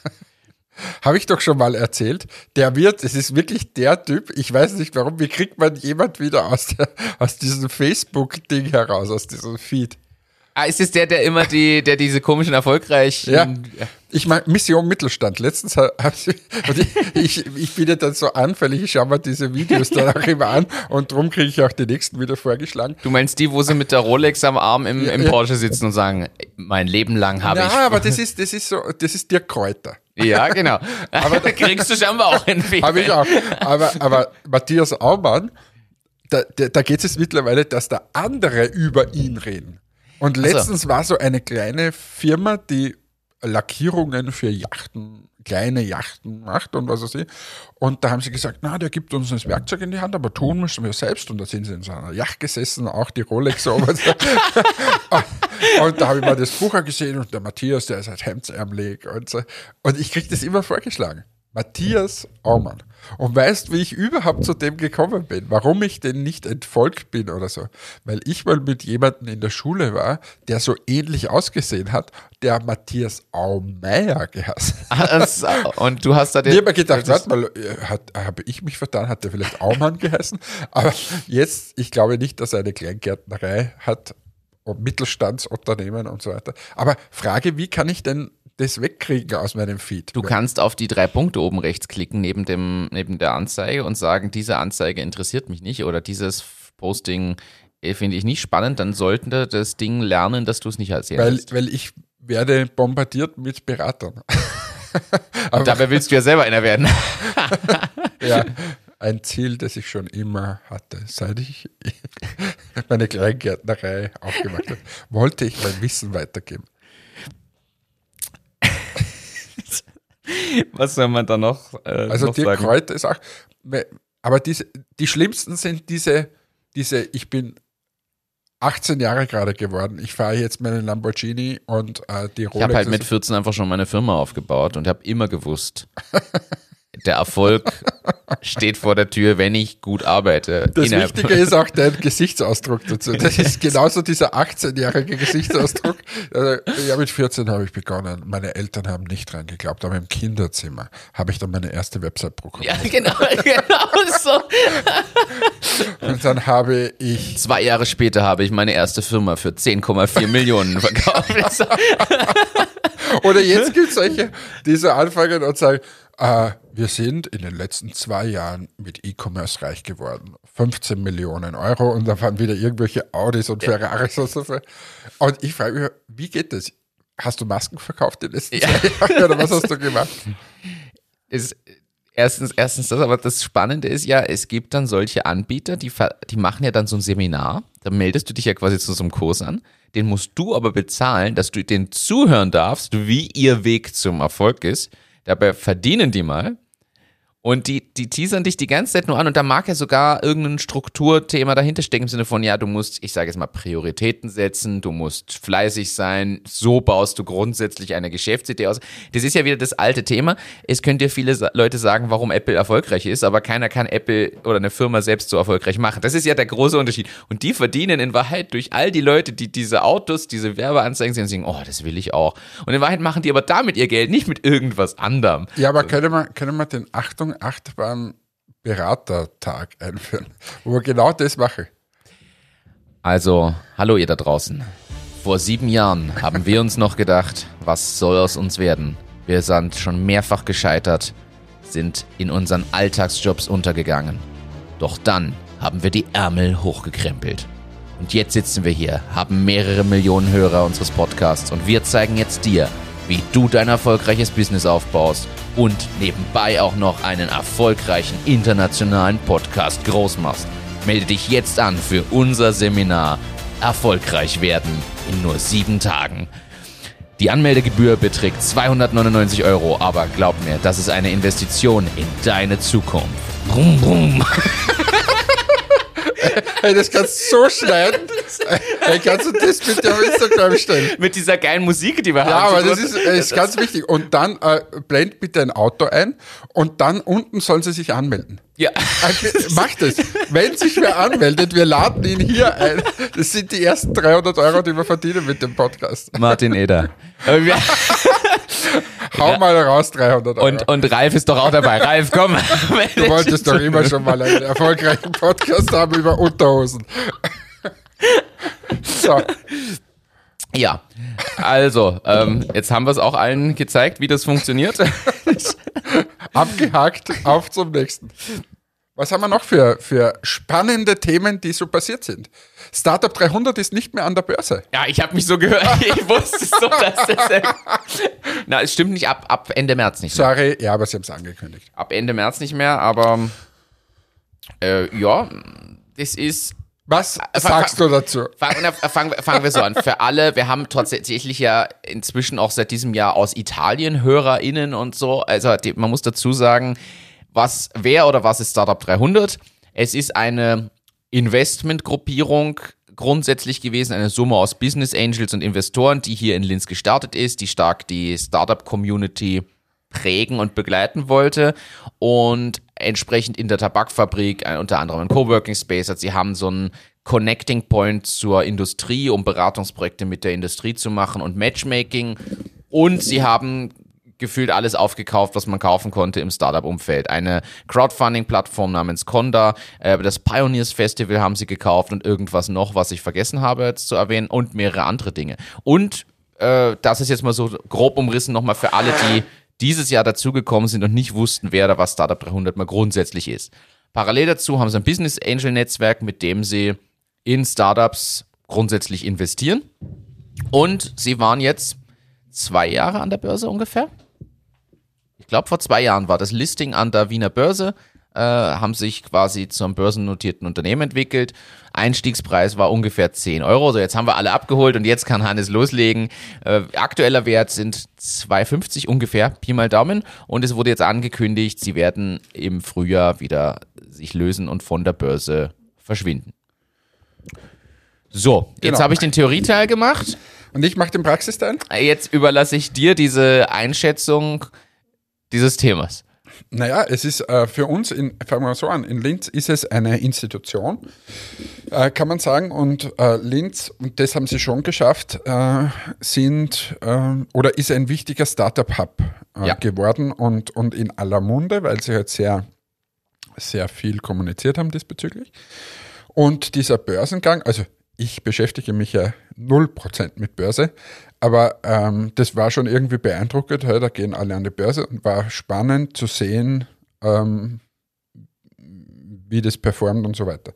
Habe ich doch schon mal erzählt. Der wird, es ist wirklich der Typ, ich weiß nicht warum, wie kriegt man jemand wieder aus, der, aus diesem Facebook-Ding heraus, aus diesem Feed? Ah, ist es der, der immer die, der diese komischen erfolgreichen. Ja. Ich meine, Mission Mittelstand. Letztens habe ich, ich, bin ja dann so anfällig, ich schaue mir diese Videos dann auch immer an und darum kriege ich auch die nächsten wieder vorgeschlagen. Du meinst die, wo sie mit der Rolex am Arm im, im ja. Porsche sitzen und sagen, mein Leben lang habe Ja, ich. aber das ist, das ist so, das ist Dirk Kräuter. Ja, genau. Aber da kriegst du scheinbar auch einen Weg. Habe ich auch. Aber, aber Matthias Aumann, da, da, da geht es jetzt mittlerweile, dass da andere über ihn reden. Und so. letztens war so eine kleine Firma, die Lackierungen für Yachten, kleine Yachten macht und was weiß ich. Und da haben sie gesagt, na, der gibt uns das Werkzeug in die Hand, aber tun müssen wir selbst. Und da sind sie in so einer Yacht gesessen, auch die Rolex so. und da habe ich mal das Buch gesehen und der Matthias, der ist halt hemdsärmelig und so. Und ich kriege das immer vorgeschlagen. Matthias Aumann. Und weißt, wie ich überhaupt zu dem gekommen bin? Warum ich denn nicht entfolgt bin oder so? Weil ich mal mit jemandem in der Schule war, der so ähnlich ausgesehen hat, der Matthias Aumeier geheißen. Also, und du hast da den. Ich habe mir gedacht, warte mal, äh, habe ich mich vertan? Hat der vielleicht Aumann geheißen? Aber jetzt, ich glaube nicht, dass er eine Kleingärtnerei hat und Mittelstandsunternehmen und so weiter. Aber Frage, wie kann ich denn das wegkriegen aus meinem Feed? Du kannst auf die drei Punkte oben rechts klicken neben, dem, neben der Anzeige und sagen, diese Anzeige interessiert mich nicht oder dieses Posting äh, finde ich nicht spannend, dann sollten da das Ding lernen, dass du es nicht als sehen weil, weil ich werde bombardiert mit Beratern. Aber Dabei willst du ja selber einer werden. ja, ein Ziel, das ich schon immer hatte, seit ich meine Kleingärtnerei aufgemacht habe, wollte ich mein Wissen weitergeben. Was soll man da noch, äh, Also noch Dirk sagen? Kräuter ist auch, aber diese, die schlimmsten sind diese, diese, ich bin 18 Jahre gerade geworden, ich fahre jetzt meinen Lamborghini und äh, die Rolex. Ich habe halt mit ist- 14 einfach schon meine Firma aufgebaut und habe immer gewusst, der Erfolg steht vor der Tür, wenn ich gut arbeite. Das Innerhalb- Wichtige ist auch dein Gesichtsausdruck dazu. Das ist genauso dieser 18-jährige Gesichtsausdruck. Also, ja, mit 14 habe ich begonnen. Meine Eltern haben nicht dran geglaubt, aber im Kinderzimmer habe ich dann meine erste Website programmiert. Ja, genau, genau so. Und dann habe ich Zwei Jahre später habe ich meine erste Firma für 10,4 Millionen verkauft. Oder jetzt gibt es solche, die so anfangen und sagen, äh, wir sind in den letzten zwei Jahren mit E-Commerce reich geworden. 15 Millionen Euro und dann waren wieder irgendwelche Audis und Ferraris und so. Und ich frage mich, wie geht das? Hast du Masken verkauft in den letzten Ja. zwei Jahren oder was hast du gemacht? ist erstens, erstens das, aber das Spannende ist ja, es gibt dann solche Anbieter, die, die machen ja dann so ein Seminar, da meldest du dich ja quasi zu so einem Kurs an, den musst du aber bezahlen, dass du den zuhören darfst, wie ihr Weg zum Erfolg ist. Dabei verdienen die mal. Und die, die teasern dich die ganze Zeit nur an und da mag ja sogar irgendein Strukturthema dahinter stecken im Sinne von, ja, du musst, ich sage jetzt mal, Prioritäten setzen, du musst fleißig sein, so baust du grundsätzlich eine Geschäftsidee aus. Das ist ja wieder das alte Thema. Es können dir viele Leute sagen, warum Apple erfolgreich ist, aber keiner kann Apple oder eine Firma selbst so erfolgreich machen. Das ist ja der große Unterschied. Und die verdienen in Wahrheit durch all die Leute, die diese Autos, diese Werbeanzeigen sehen und sagen, oh, das will ich auch. Und in Wahrheit machen die aber damit ihr Geld, nicht mit irgendwas anderem. Ja, aber können wir, können wir den Achtung, Achterbahn Beratertag einführen, wo wir genau das machen? Also, hallo ihr da draußen. Vor sieben Jahren haben wir uns noch gedacht, was soll aus uns werden? Wir sind schon mehrfach gescheitert, sind in unseren Alltagsjobs untergegangen. Doch dann haben wir die Ärmel hochgekrempelt. Und jetzt sitzen wir hier, haben mehrere Millionen Hörer unseres Podcasts und wir zeigen jetzt dir, wie du dein erfolgreiches Business aufbaust und nebenbei auch noch einen erfolgreichen internationalen Podcast groß machst. Melde dich jetzt an für unser Seminar Erfolgreich werden in nur sieben Tagen. Die Anmeldegebühr beträgt 299 Euro, aber glaub mir, das ist eine Investition in deine Zukunft. Brumm, brumm. Hey, das kannst du so schneiden. Hey, kannst du das bitte auf Instagram stellen? Mit dieser geilen Musik, die wir haben. Ja, aber das ist, äh, ist ganz wichtig. Und dann äh, blend bitte ein Auto ein und dann unten sollen sie sich anmelden. Ja. Äh, Macht es. Wenn sich wer anmeldet, wir laden ihn hier ein. Das sind die ersten 300 Euro, die wir verdienen mit dem Podcast. Martin Eder. Hau mal raus 300 Euro. Und, und Ralf ist doch auch dabei. Ralf, komm. du wolltest doch immer schon mal einen erfolgreichen Podcast haben über Unterhosen. So, Ja, also, ähm, jetzt haben wir es auch allen gezeigt, wie das funktioniert. abgehakt, auf zum nächsten. Was haben wir noch für, für spannende Themen, die so passiert sind? Startup 300 ist nicht mehr an der Börse. Ja, ich habe mich so gehört. Ich wusste so, dass das. Na, es stimmt nicht ab, ab Ende März nicht mehr. Sorry, ja, aber sie haben es angekündigt. Ab Ende März nicht mehr, aber äh, ja, das ist. Was Äh, sagst du dazu? Fangen, fangen, wir- fangen wir so an. Für alle, wir haben tatsächlich ja inzwischen auch seit diesem Jahr aus Italien HörerInnen und so. Also die, man muss dazu sagen, was, wer oder was ist Startup 300? Es ist eine Investmentgruppierung grundsätzlich gewesen, eine Summe aus Business Angels und Investoren, die hier in Linz gestartet ist, die stark die Startup-Community prägen und begleiten wollte und entsprechend in der Tabakfabrik äh, unter anderem ein Coworking Space hat. Sie haben so einen Connecting Point zur Industrie, um Beratungsprojekte mit der Industrie zu machen und Matchmaking und sie haben gefühlt alles aufgekauft, was man kaufen konnte im Startup-Umfeld. Eine Crowdfunding-Plattform namens Conda, äh, das Pioneers Festival haben sie gekauft und irgendwas noch, was ich vergessen habe jetzt zu erwähnen und mehrere andere Dinge. Und äh, das ist jetzt mal so grob umrissen nochmal für alle, die dieses Jahr dazugekommen sind und nicht wussten, wer da was Startup 300 mal grundsätzlich ist. Parallel dazu haben sie ein Business Angel Netzwerk, mit dem sie in Startups grundsätzlich investieren. Und sie waren jetzt zwei Jahre an der Börse ungefähr. Ich glaube, vor zwei Jahren war das Listing an der Wiener Börse, äh, haben sich quasi zum börsennotierten Unternehmen entwickelt. Einstiegspreis war ungefähr 10 Euro. Also jetzt haben wir alle abgeholt und jetzt kann Hannes loslegen. Äh, aktueller Wert sind 2,50 ungefähr, Pi mal Daumen. Und es wurde jetzt angekündigt, sie werden im Frühjahr wieder sich lösen und von der Börse verschwinden. So, jetzt Genau. habe ich den Theorieteil gemacht. Und ich mache den Praxisteil. Jetzt überlasse ich dir diese Einschätzung dieses Themas. Naja, es ist äh, für uns, in, fangen wir mal so an, in Linz ist es eine Institution, äh, kann man sagen. Und äh, Linz, und das haben sie schon geschafft, äh, sind äh, oder ist ein wichtiger Startup-Hub äh, Ja. geworden und, und in aller Munde, weil sie halt sehr, sehr viel kommuniziert haben diesbezüglich. Und dieser Börsengang, also ich beschäftige mich ja 0% mit Börse, aber ähm, das war schon irgendwie beeindruckend. Hey, da gehen alle an die Börse und war spannend zu sehen, ähm, wie das performt und so weiter.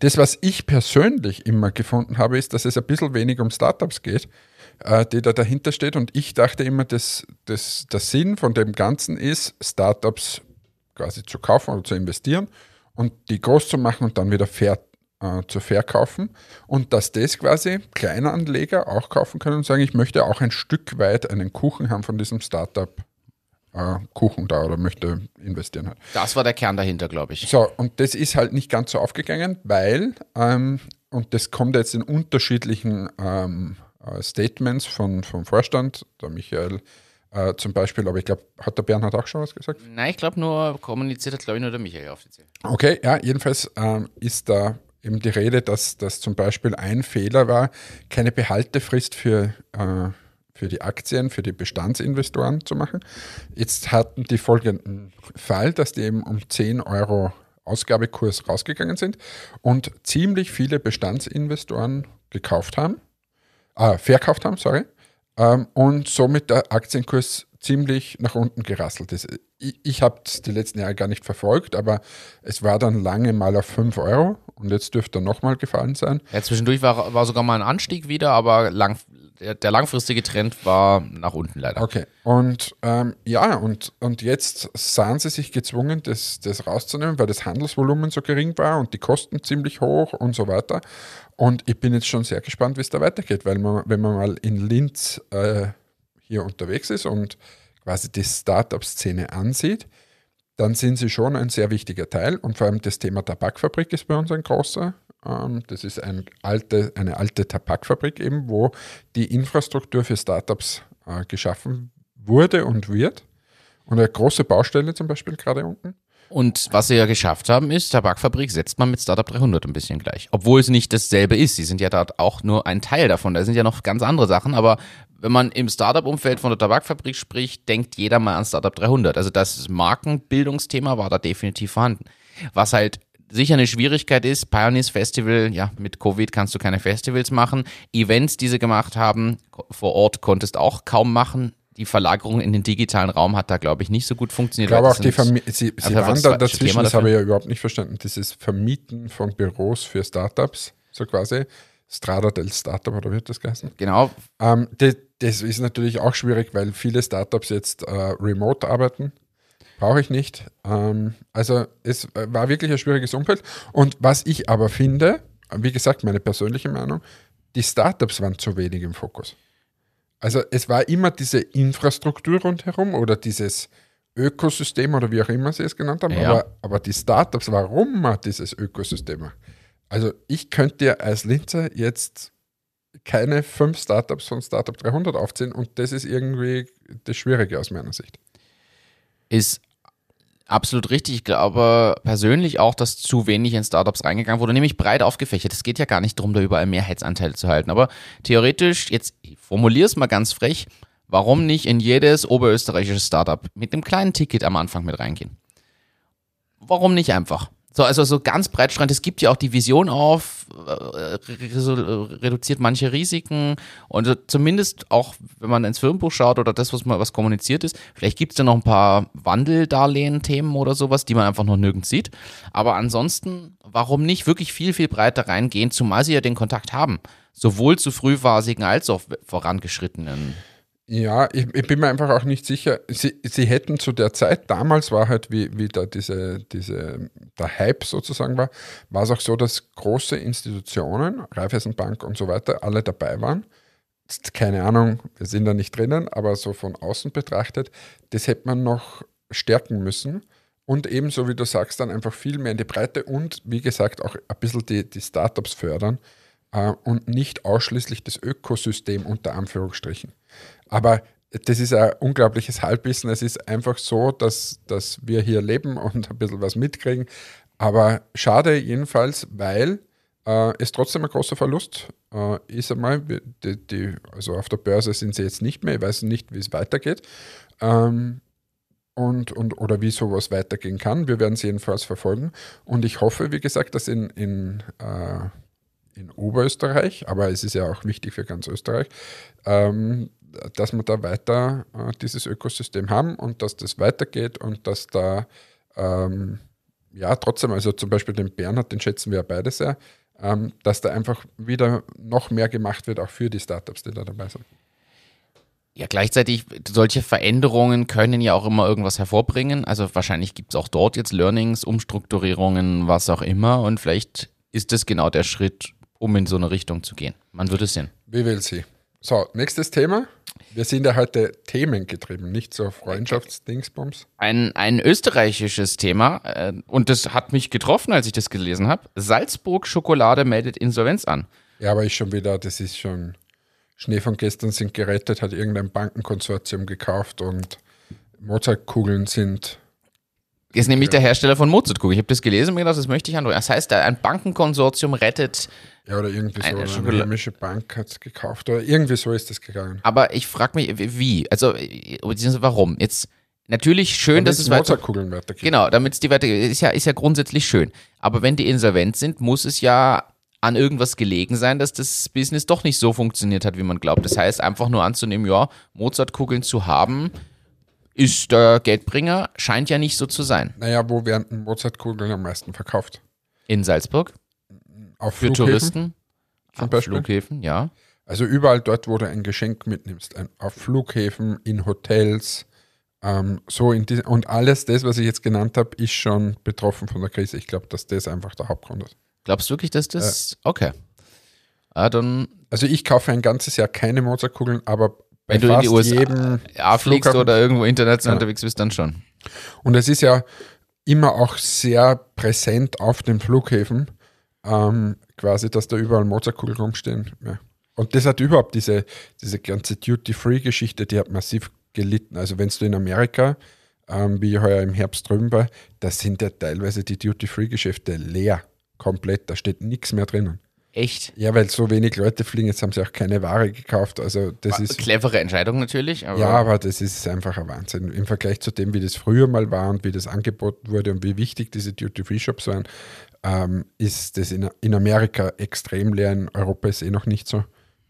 Das, was ich persönlich immer gefunden habe, ist, dass es ein bisschen wenig um Startups geht, äh, die da dahinter steht. Und ich dachte immer, dass, dass der Sinn von dem Ganzen ist, Startups quasi zu kaufen oder zu investieren und die groß zu machen und dann wieder fair, äh, zu verkaufen. Und dass das quasi Kleinanleger auch kaufen können und sagen, ich möchte auch ein Stück weit einen Kuchen haben von diesem Startup. äh, Kuchen da oder möchte investieren halt. Das war der Kern dahinter, glaube ich. So, und das ist halt nicht ganz so aufgegangen, weil, ähm, und das kommt jetzt in unterschiedlichen ähm, äh, Statements von, vom Vorstand, der Michael äh, zum Beispiel, aber ich glaube, hat der Bernhard auch schon was gesagt? Nein, ich glaube nur, kommuniziert hat, glaube ich, nur der Michael offiziell. Okay, ja, jedenfalls ähm, ist da eben die Rede, dass das zum Beispiel ein Fehler war, keine Behaltefrist für, äh, für die Aktien, für die Bestandsinvestoren zu machen. Jetzt hatten die folgenden Fall, dass die eben um 10 Euro Ausgabekurs rausgegangen sind und ziemlich viele Bestandsinvestoren gekauft haben, äh, verkauft haben, sorry, ähm, und somit der Aktienkurs ziemlich nach unten gerasselt ist. Ich, ich habe es die letzten Jahre gar nicht verfolgt, aber es war dann lange mal auf 5 Euro und jetzt dürfte er nochmal gefallen sein. Ja, zwischendurch war, war sogar mal ein Anstieg wieder, aber lang, der, langfristige Trend war nach unten leider. Okay, und ähm, ja, und, und jetzt sahen sie sich gezwungen, das, das rauszunehmen, weil das Handelsvolumen so gering war und die Kosten ziemlich hoch und so weiter. Und ich bin jetzt schon sehr gespannt, wie es da weitergeht, weil man, wenn man mal in Linz äh, hier unterwegs ist und quasi die Startup-Szene ansieht, dann sind sie schon ein sehr wichtiger Teil. Und vor allem das Thema Tabakfabrik ist bei uns ein großer. Ähm, das ist ein alte, eine alte Tabakfabrik eben, wo die Infrastruktur für Startups äh, geschaffen wurde und wird. Und eine große Baustelle zum Beispiel gerade unten. Und was sie ja geschafft haben, ist, Tabakfabrik setzt man mit Startup 300 ein bisschen gleich. Obwohl es nicht dasselbe ist. Sie sind ja dort auch nur ein Teil davon. Da sind ja noch ganz andere Sachen. Aber wenn man im Startup-Umfeld von der Tabakfabrik spricht, denkt jeder mal an Startup 300. Also das Markenbildungsthema war da definitiv vorhanden. Was halt sicher eine Schwierigkeit ist, Pioneers Festival, ja, mit Covid kannst du keine Festivals machen. Events, die sie gemacht haben, vor Ort konntest auch kaum machen. Die Verlagerung in den digitalen Raum hat da, glaube ich, nicht so gut funktioniert. Ich glaube auch, die Vermi sie, sie waren da dazwischen, das habe ich ja überhaupt nicht verstanden. Dieses Vermieten von Büros für Startups, so quasi. Strada del Startup, oder wird das geheißen? Genau, Ähm, das, das ist natürlich auch schwierig, weil viele Startups jetzt äh, remote arbeiten. Brauche ich nicht. Ähm, also es war wirklich ein schwieriges Umfeld. Und was ich aber finde, wie gesagt, meine persönliche Meinung, die Startups waren zu wenig im Fokus. Also es war immer diese Infrastruktur rundherum oder dieses Ökosystem oder wie auch immer sie es genannt haben, Ja. aber, aber die Startups, warum man dieses Ökosystem macht. Also ich könnte dir als Linzer jetzt keine fünf Startups von Startup 300 aufzählen und das ist irgendwie das Schwierige aus meiner Sicht. ist absolut richtig. Ich glaube persönlich auch, dass zu wenig in Startups reingegangen wurde, nämlich breit aufgefächert. Es geht ja gar nicht darum, da überall Mehrheitsanteile zu halten. Aber theoretisch, jetzt formulier es mal ganz frech, warum nicht in jedes oberösterreichische Startup mit einem kleinen Ticket am Anfang mit reingehen? Warum nicht einfach? So, also so ganz breitstrand, es gibt ja auch die Vision auf, äh, re- reduziert manche Risiken und zumindest auch, wenn man ins Firmenbuch schaut oder das, was mal was kommuniziert ist, vielleicht gibt es da noch ein paar Wandeldarlehen-Themen oder sowas, die man einfach noch nirgends sieht. Aber ansonsten, warum nicht wirklich viel, viel breiter reingehen, zumal sie ja den Kontakt haben, sowohl zu frühphasigen als auch vorangeschrittenen. Ja, ich, ich bin mir einfach auch nicht sicher. Sie, sie hätten zu der Zeit, damals war halt, wie, wie da diese, diese, der Hype sozusagen war, war es auch so, dass große Institutionen, Raiffeisenbank und so weiter, alle dabei waren. Keine Ahnung, wir sind da nicht drinnen, aber so von außen betrachtet, das hätte man noch stärken müssen. Und ebenso, wie du sagst, dann einfach viel mehr in die Breite und wie gesagt auch ein bisschen die, die Startups fördern äh, und nicht ausschließlich das Ökosystem unter Anführungsstrichen. Aber das ist ein unglaubliches Halbwissen. Es ist einfach so, dass, dass wir hier leben und ein bisschen was mitkriegen. Aber schade jedenfalls, weil äh, es trotzdem ein großer Verlust äh, ist einmal. Die, die, also auf der Börse sind sie jetzt nicht mehr. Ich weiß nicht, wie es weitergeht. Ähm, und, und, oder wie sowas weitergehen kann. Wir werden es jedenfalls verfolgen. Und ich hoffe, wie gesagt, dass in, in, äh, in Oberösterreich, aber es ist ja auch wichtig für ganz Österreich, ähm, dass wir da weiter äh, dieses Ökosystem haben und dass das weitergeht und dass da ähm, ja trotzdem, also zum Beispiel den Bernhard, den schätzen wir ja beide sehr, ähm, dass da einfach wieder noch mehr gemacht wird, auch für die Startups, die da dabei sind. Ja, gleichzeitig, solche Veränderungen können ja auch immer irgendwas hervorbringen. Also wahrscheinlich gibt es auch dort jetzt Learnings, Umstrukturierungen, was auch immer. Und vielleicht ist das genau der Schritt, um in so eine Richtung zu gehen. Man wird es sehen. Wie will sie? So, nächstes Thema. Wir sind ja heute themengetrieben, nicht so Freundschaftsdingsbums. Ein, ein österreichisches Thema, äh, und das hat mich getroffen, als ich das gelesen habe. Salzburg Schokolade meldet Insolvenz an. Ja, aber ich schon wieder, das ist schon Schnee von gestern sind gerettet, hat irgendein Bankenkonsortium gekauft und Mozartkugeln sind. Ist nämlich der Hersteller von Mozartkugeln. Ich habe das gelesen und mir gedacht, das möchte ich andrücken. Das heißt, ein Bankenkonsortium rettet. Ja, oder irgendwie so. Eine Eine, heimische Bank hat es gekauft. Oder irgendwie so ist das gegangen. Aber ich frage mich, wie? Also, beziehungsweise warum? Jetzt natürlich schön, dass es weiter. Mozartkugeln weitergeht. Genau, damit es die weiter. Ist ja, ist ja grundsätzlich schön. Aber wenn die insolvent sind, muss es ja an irgendwas gelegen sein, dass das Business doch nicht so funktioniert hat, wie man glaubt. Das heißt, einfach nur anzunehmen, ja, Mozartkugeln zu haben, ist der Geldbringer, scheint ja nicht so zu sein. Naja, wo werden Mozartkugeln am meisten verkauft? In Salzburg, Auf für Flughäfen Touristen, zum auf Beispiel? Flughäfen, ja. Also überall dort, wo du ein Geschenk mitnimmst. Auf Flughäfen, in Hotels, ähm, so in die, und alles das, was ich jetzt genannt habe, ist schon betroffen von der Krise. Ich glaube, dass das einfach der Hauptgrund ist. Glaubst du wirklich, dass das. Okay. Ah, dann, Also ich kaufe ein ganzes Jahr keine Mozartkugeln, aber bei wenn du in fast die USA jedem ja, fliegst Flughafen- oder irgendwo international Ja. unterwegs bist, dann schon. Und es ist ja immer auch sehr präsent auf den Flughäfen, ähm, quasi, dass da überall Mozartkugeln rumstehen. Ja. Und das hat überhaupt diese, diese ganze Duty-Free-Geschichte, die hat massiv gelitten. Also wenn du in Amerika, ähm, wie ich heuer im Herbst drüben war, da sind ja teilweise die Duty-Free-Geschäfte leer, komplett, da steht nichts mehr drinnen. Echt? Ja, weil so wenig Leute fliegen, jetzt haben sie auch keine Ware gekauft. Also das ist Clevere Entscheidung natürlich, aber ja, aber das ist einfach ein Wahnsinn. Im Vergleich zu dem, wie das früher mal war und wie das angeboten wurde und wie wichtig diese Duty-Free-Shops waren, ähm, ist das in, in Amerika extrem leer. In Europa ist eh noch nicht so.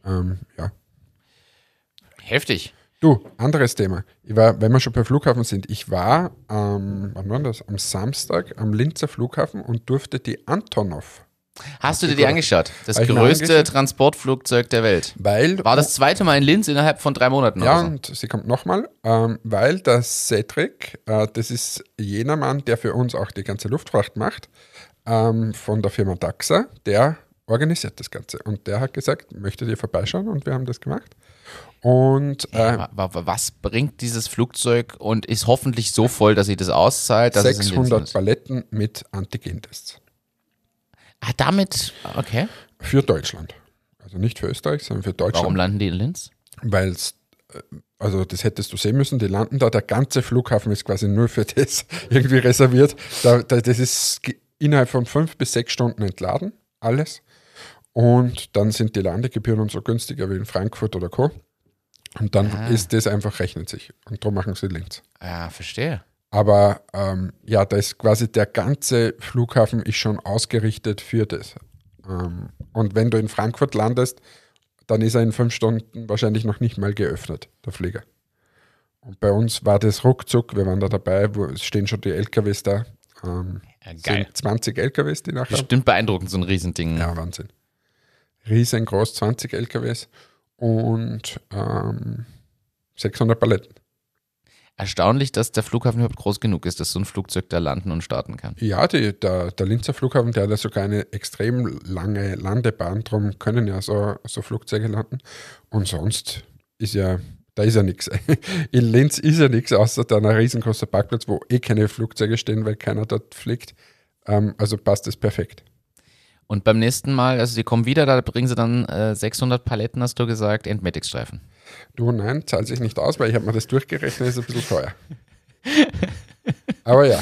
Ähm, ja. heftig. Du, anderes Thema. Ich war, wenn wir schon bei Flughafen sind, ich war ähm, wann war das? am Samstag am Linzer Flughafen und durfte die Antonov, Hast du dir die angeschaut? Das größte angeschaut. Transportflugzeug der Welt. weil War das zweite Mal in Linz innerhalb von drei Monaten Ja, so? und sie kommt nochmal, ähm, weil der Cedric, äh, das ist jener Mann, der für uns auch die ganze Luftfracht macht, ähm, von der Firma DAXA, der organisiert das Ganze. Und der hat gesagt, möchtet ihr vorbeischauen? Und wir haben das gemacht. Und äh, wa- Was bringt dieses Flugzeug und ist hoffentlich so voll, dass sie das auszahlt? Dass es in Linz 600 ist? Paletten mit Antigentests. Ah, damit, okay. Für Deutschland. Also nicht für Österreich, sondern für Deutschland. Warum landen die in Linz? Weil es, also das hättest du sehen müssen, die landen da, der ganze Flughafen ist quasi nur für das irgendwie reserviert. Da, da, das ist innerhalb von fünf bis sechs Stunden entladen, alles. Und dann sind die Landegebühren und so günstiger wie in Frankfurt oder Co. Und dann Ah. ist das einfach, rechnet sich. Und darum machen sie Links. Ja, verstehe. Aber ähm, ja, da ist quasi der ganze Flughafen ist schon ausgerichtet für das. Ähm, und wenn du in Frankfurt landest, dann ist er in fünf Stunden wahrscheinlich noch nicht mal geöffnet, der Flieger. Und bei uns war das ruckzuck, wir waren da dabei, wo es stehen schon die LKWs da. Ähm, Ja, geil. sind 20 LKWs, die nachher. Bestimmt beeindruckend, so ein Riesending. Ja, Wahnsinn. Riesengroß, 20 LKWs und ähm, 600 Paletten. Erstaunlich, dass der Flughafen überhaupt groß genug ist, dass so ein Flugzeug da landen und starten kann. Ja, die, der, der Linzer Flughafen, der hat ja sogar eine extrem lange Landebahn, darum können ja so, so Flugzeuge landen. Und sonst ist ja, da ist ja nichts. In Linz ist ja nichts, außer da ein riesengroßer Parkplatz, wo eh keine Flugzeuge stehen, weil keiner dort fliegt. Ähm, also passt das perfekt. Und beim nächsten Mal, also sie kommen wieder, da bringen sie dann äh, 600 Paletten, hast du gesagt, Entmetics-Streifen. Du, nein, zahlt sich nicht aus, weil ich habe mir das durchgerechnet, ist ein bisschen teuer. Aber ja,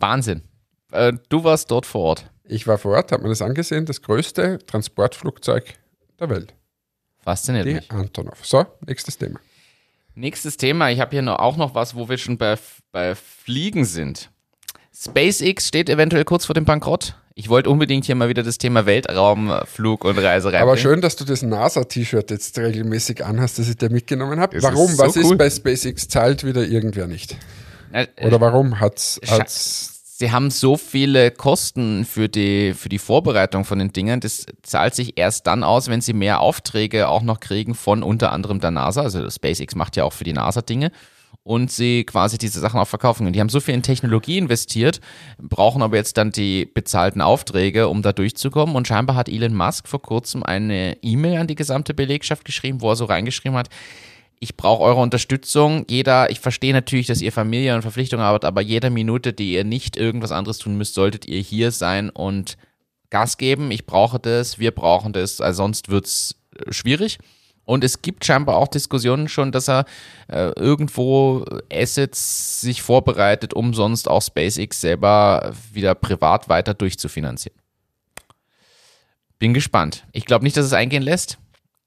Wahnsinn. Äh, du warst dort vor Ort. ich war vor Ort, habe mir das angesehen, das größte Transportflugzeug der Welt, Fasziniert die mich. Antonov. So, nächstes Thema. Nächstes Thema. Ich habe hier noch, auch noch was, wo wir schon bei, bei Fliegen sind. SpaceX steht eventuell kurz vor dem Bankrott. Ich wollte unbedingt hier mal wieder das Thema Weltraumflug und Reise reinbringen. Aber schön, dass du das NASA-T-Shirt jetzt regelmäßig anhast, das ich dir mitgenommen habe. Das Warum? so Was cool. ist bei SpaceX? Zahlt wieder irgendwer nicht? Äh, Oder warum hat's, Scha- hat's Sie haben so viele Kosten für die, für die Vorbereitung von den Dingen. Das zahlt sich erst dann aus, wenn sie mehr Aufträge auch noch kriegen von unter anderem der NASA. Also SpaceX macht ja auch für die NASA Dinge. Und sie quasi diese Sachen auch verkaufen. Und die haben so viel in Technologie investiert, brauchen aber jetzt dann die bezahlten Aufträge, um da durchzukommen. Und scheinbar hat Elon Musk vor kurzem eine E-Mail an die gesamte Belegschaft geschrieben, wo er so reingeschrieben hat, ich brauche eure Unterstützung. Jeder, ich verstehe natürlich, dass ihr Familie und Verpflichtungen habt, aber jede Minute, die ihr nicht irgendwas anderes tun müsst, solltet ihr hier sein und Gas geben. Ich brauche das, wir brauchen das, also sonst wird's äh, schwierig. Und es gibt scheinbar auch Diskussionen schon, dass er äh, irgendwo Assets sich vorbereitet, um sonst auch SpaceX selber wieder privat weiter durchzufinanzieren. Bin gespannt. Ich glaube nicht, dass es eingehen lässt,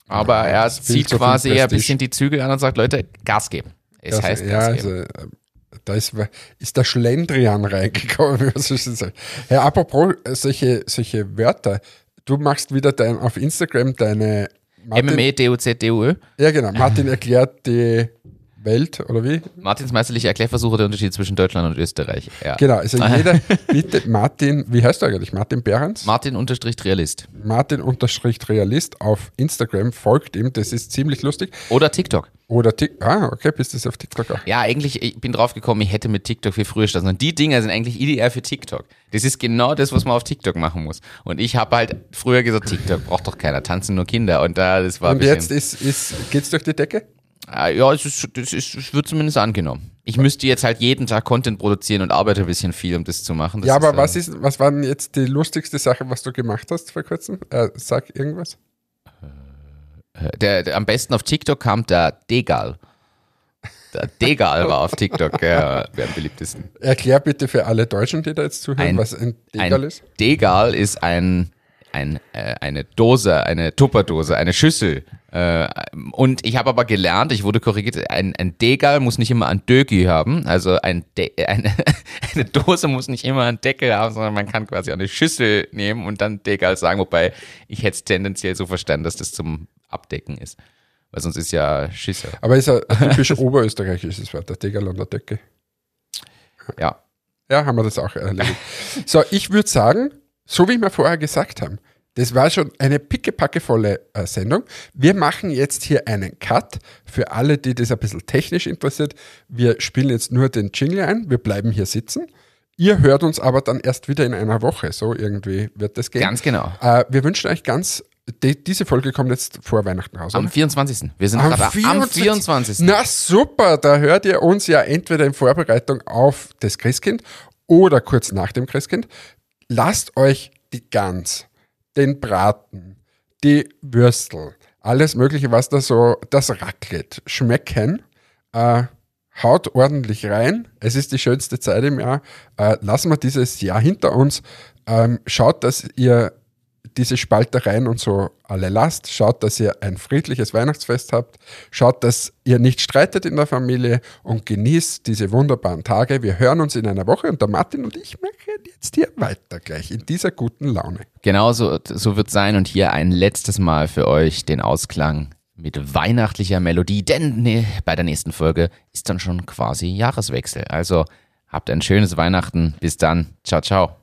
aber Ja, er zieht quasi ein bisschen die Zügel an und sagt, Leute, Gas geben. Es Das- heißt ja, Gas also, geben. äh, da ist, ist der Schlendrian reingekommen, wie man so schön sagt. Ja, apropos äh, solche, solche Wörter. Du machst wieder dein, auf Instagram deine Martin, MME, DUZ, DUÖ. Ja, genau. Martin erklärt die Welt, oder wie? Martins meisterliche Erklärversuche der Unterschied zwischen Deutschland und Österreich. Ja. Genau, also jeder, bitte Martin, wie heißt du eigentlich? Martin Behrens? Martin unterstrich Realist. Martin unterstrich Realist auf Instagram, folgt ihm, das ist ziemlich lustig. Oder TikTok. Oder TikTok, ah, okay, bist du auf TikTok auch. Ja, eigentlich, ich bin drauf gekommen, ich hätte mit TikTok viel früher starten sollen. Die Dinger sind eigentlich ideal für TikTok. Das ist genau das, was man auf TikTok machen muss. Und ich habe halt früher gesagt, TikTok braucht doch keiner, tanzen nur Kinder. Und da, das war Und jetzt ist, ist, geht's durch die Decke? Ah, ja, es, ist, das ist, es wird zumindest angenommen. Ich müsste jetzt halt jeden Tag Content produzieren und arbeite ein bisschen viel, um das zu machen. Das ja, aber ist, äh, was ist, was war denn jetzt die lustigste Sache, was du gemacht hast vor kurzem? Äh, sag irgendwas. Der, der, am besten auf TikTok kam der Degal. Der Degal war auf TikTok ja, der am beliebtesten. Erklär bitte für alle Deutschen, die da jetzt zuhören, Ein- was ein Degal ein ist. Degal ist ein, ein, äh, eine Dose, eine Tupperdose, eine Schüssel. Äh, und ich habe aber gelernt, ich wurde korrigiert, ein, ein Degal muss nicht immer ein Döki haben. Also ein De eine, eine Dose muss nicht immer einen Deckel haben, sondern man kann quasi auch eine Schüssel nehmen und dann Degal sagen. Wobei ich hätte es tendenziell so verstanden, dass das zum Abdecken ist. Weil sonst ist ja Schüssel. Aber ist ein, ein typisch oberösterreichisches Wort, der Degal und der Decke. Ja. Ja, haben wir das auch erledigt. so, ich würde sagen, so wie wir vorher gesagt haben, das war schon eine pickepackevolle äh, Sendung. Wir machen jetzt hier einen Cut für alle, die das ein bisschen technisch interessiert. Wir spielen jetzt nur den Jingle ein, wir bleiben hier sitzen. Ihr hört uns aber dann erst wieder in einer Woche. So irgendwie wird das gehen. Ganz genau. Äh, wir wünschen euch ganz, die, diese Folge kommt jetzt vor Weihnachten raus. Am oder? 24. Wir sind gerade am 24. Na super, da hört ihr uns ja entweder in Vorbereitung auf das Christkind oder kurz nach dem Christkind. Lasst euch die Gans, den Braten, die Würstel, alles Mögliche, was da so, das Raclette schmecken. Äh, haut ordentlich rein. Es ist die schönste Zeit im Jahr. Äh, lassen wir dieses Jahr hinter uns. Ähm, schaut, dass ihr diese Spaltereien und so alle lasst. Schaut, dass ihr ein friedliches Weihnachtsfest habt. Schaut, dass ihr nicht streitet in der Familie und genießt diese wunderbaren Tage. Wir hören uns in einer Woche und der Martin und ich machen jetzt hier weiter gleich in dieser guten Laune. Genau so, so wird sein und hier ein letztes Mal für euch den Ausklang mit weihnachtlicher Melodie, denn nee, bei der nächsten Folge ist dann schon quasi Jahreswechsel. Also habt ein schönes Weihnachten. Bis dann. Ciao, ciao.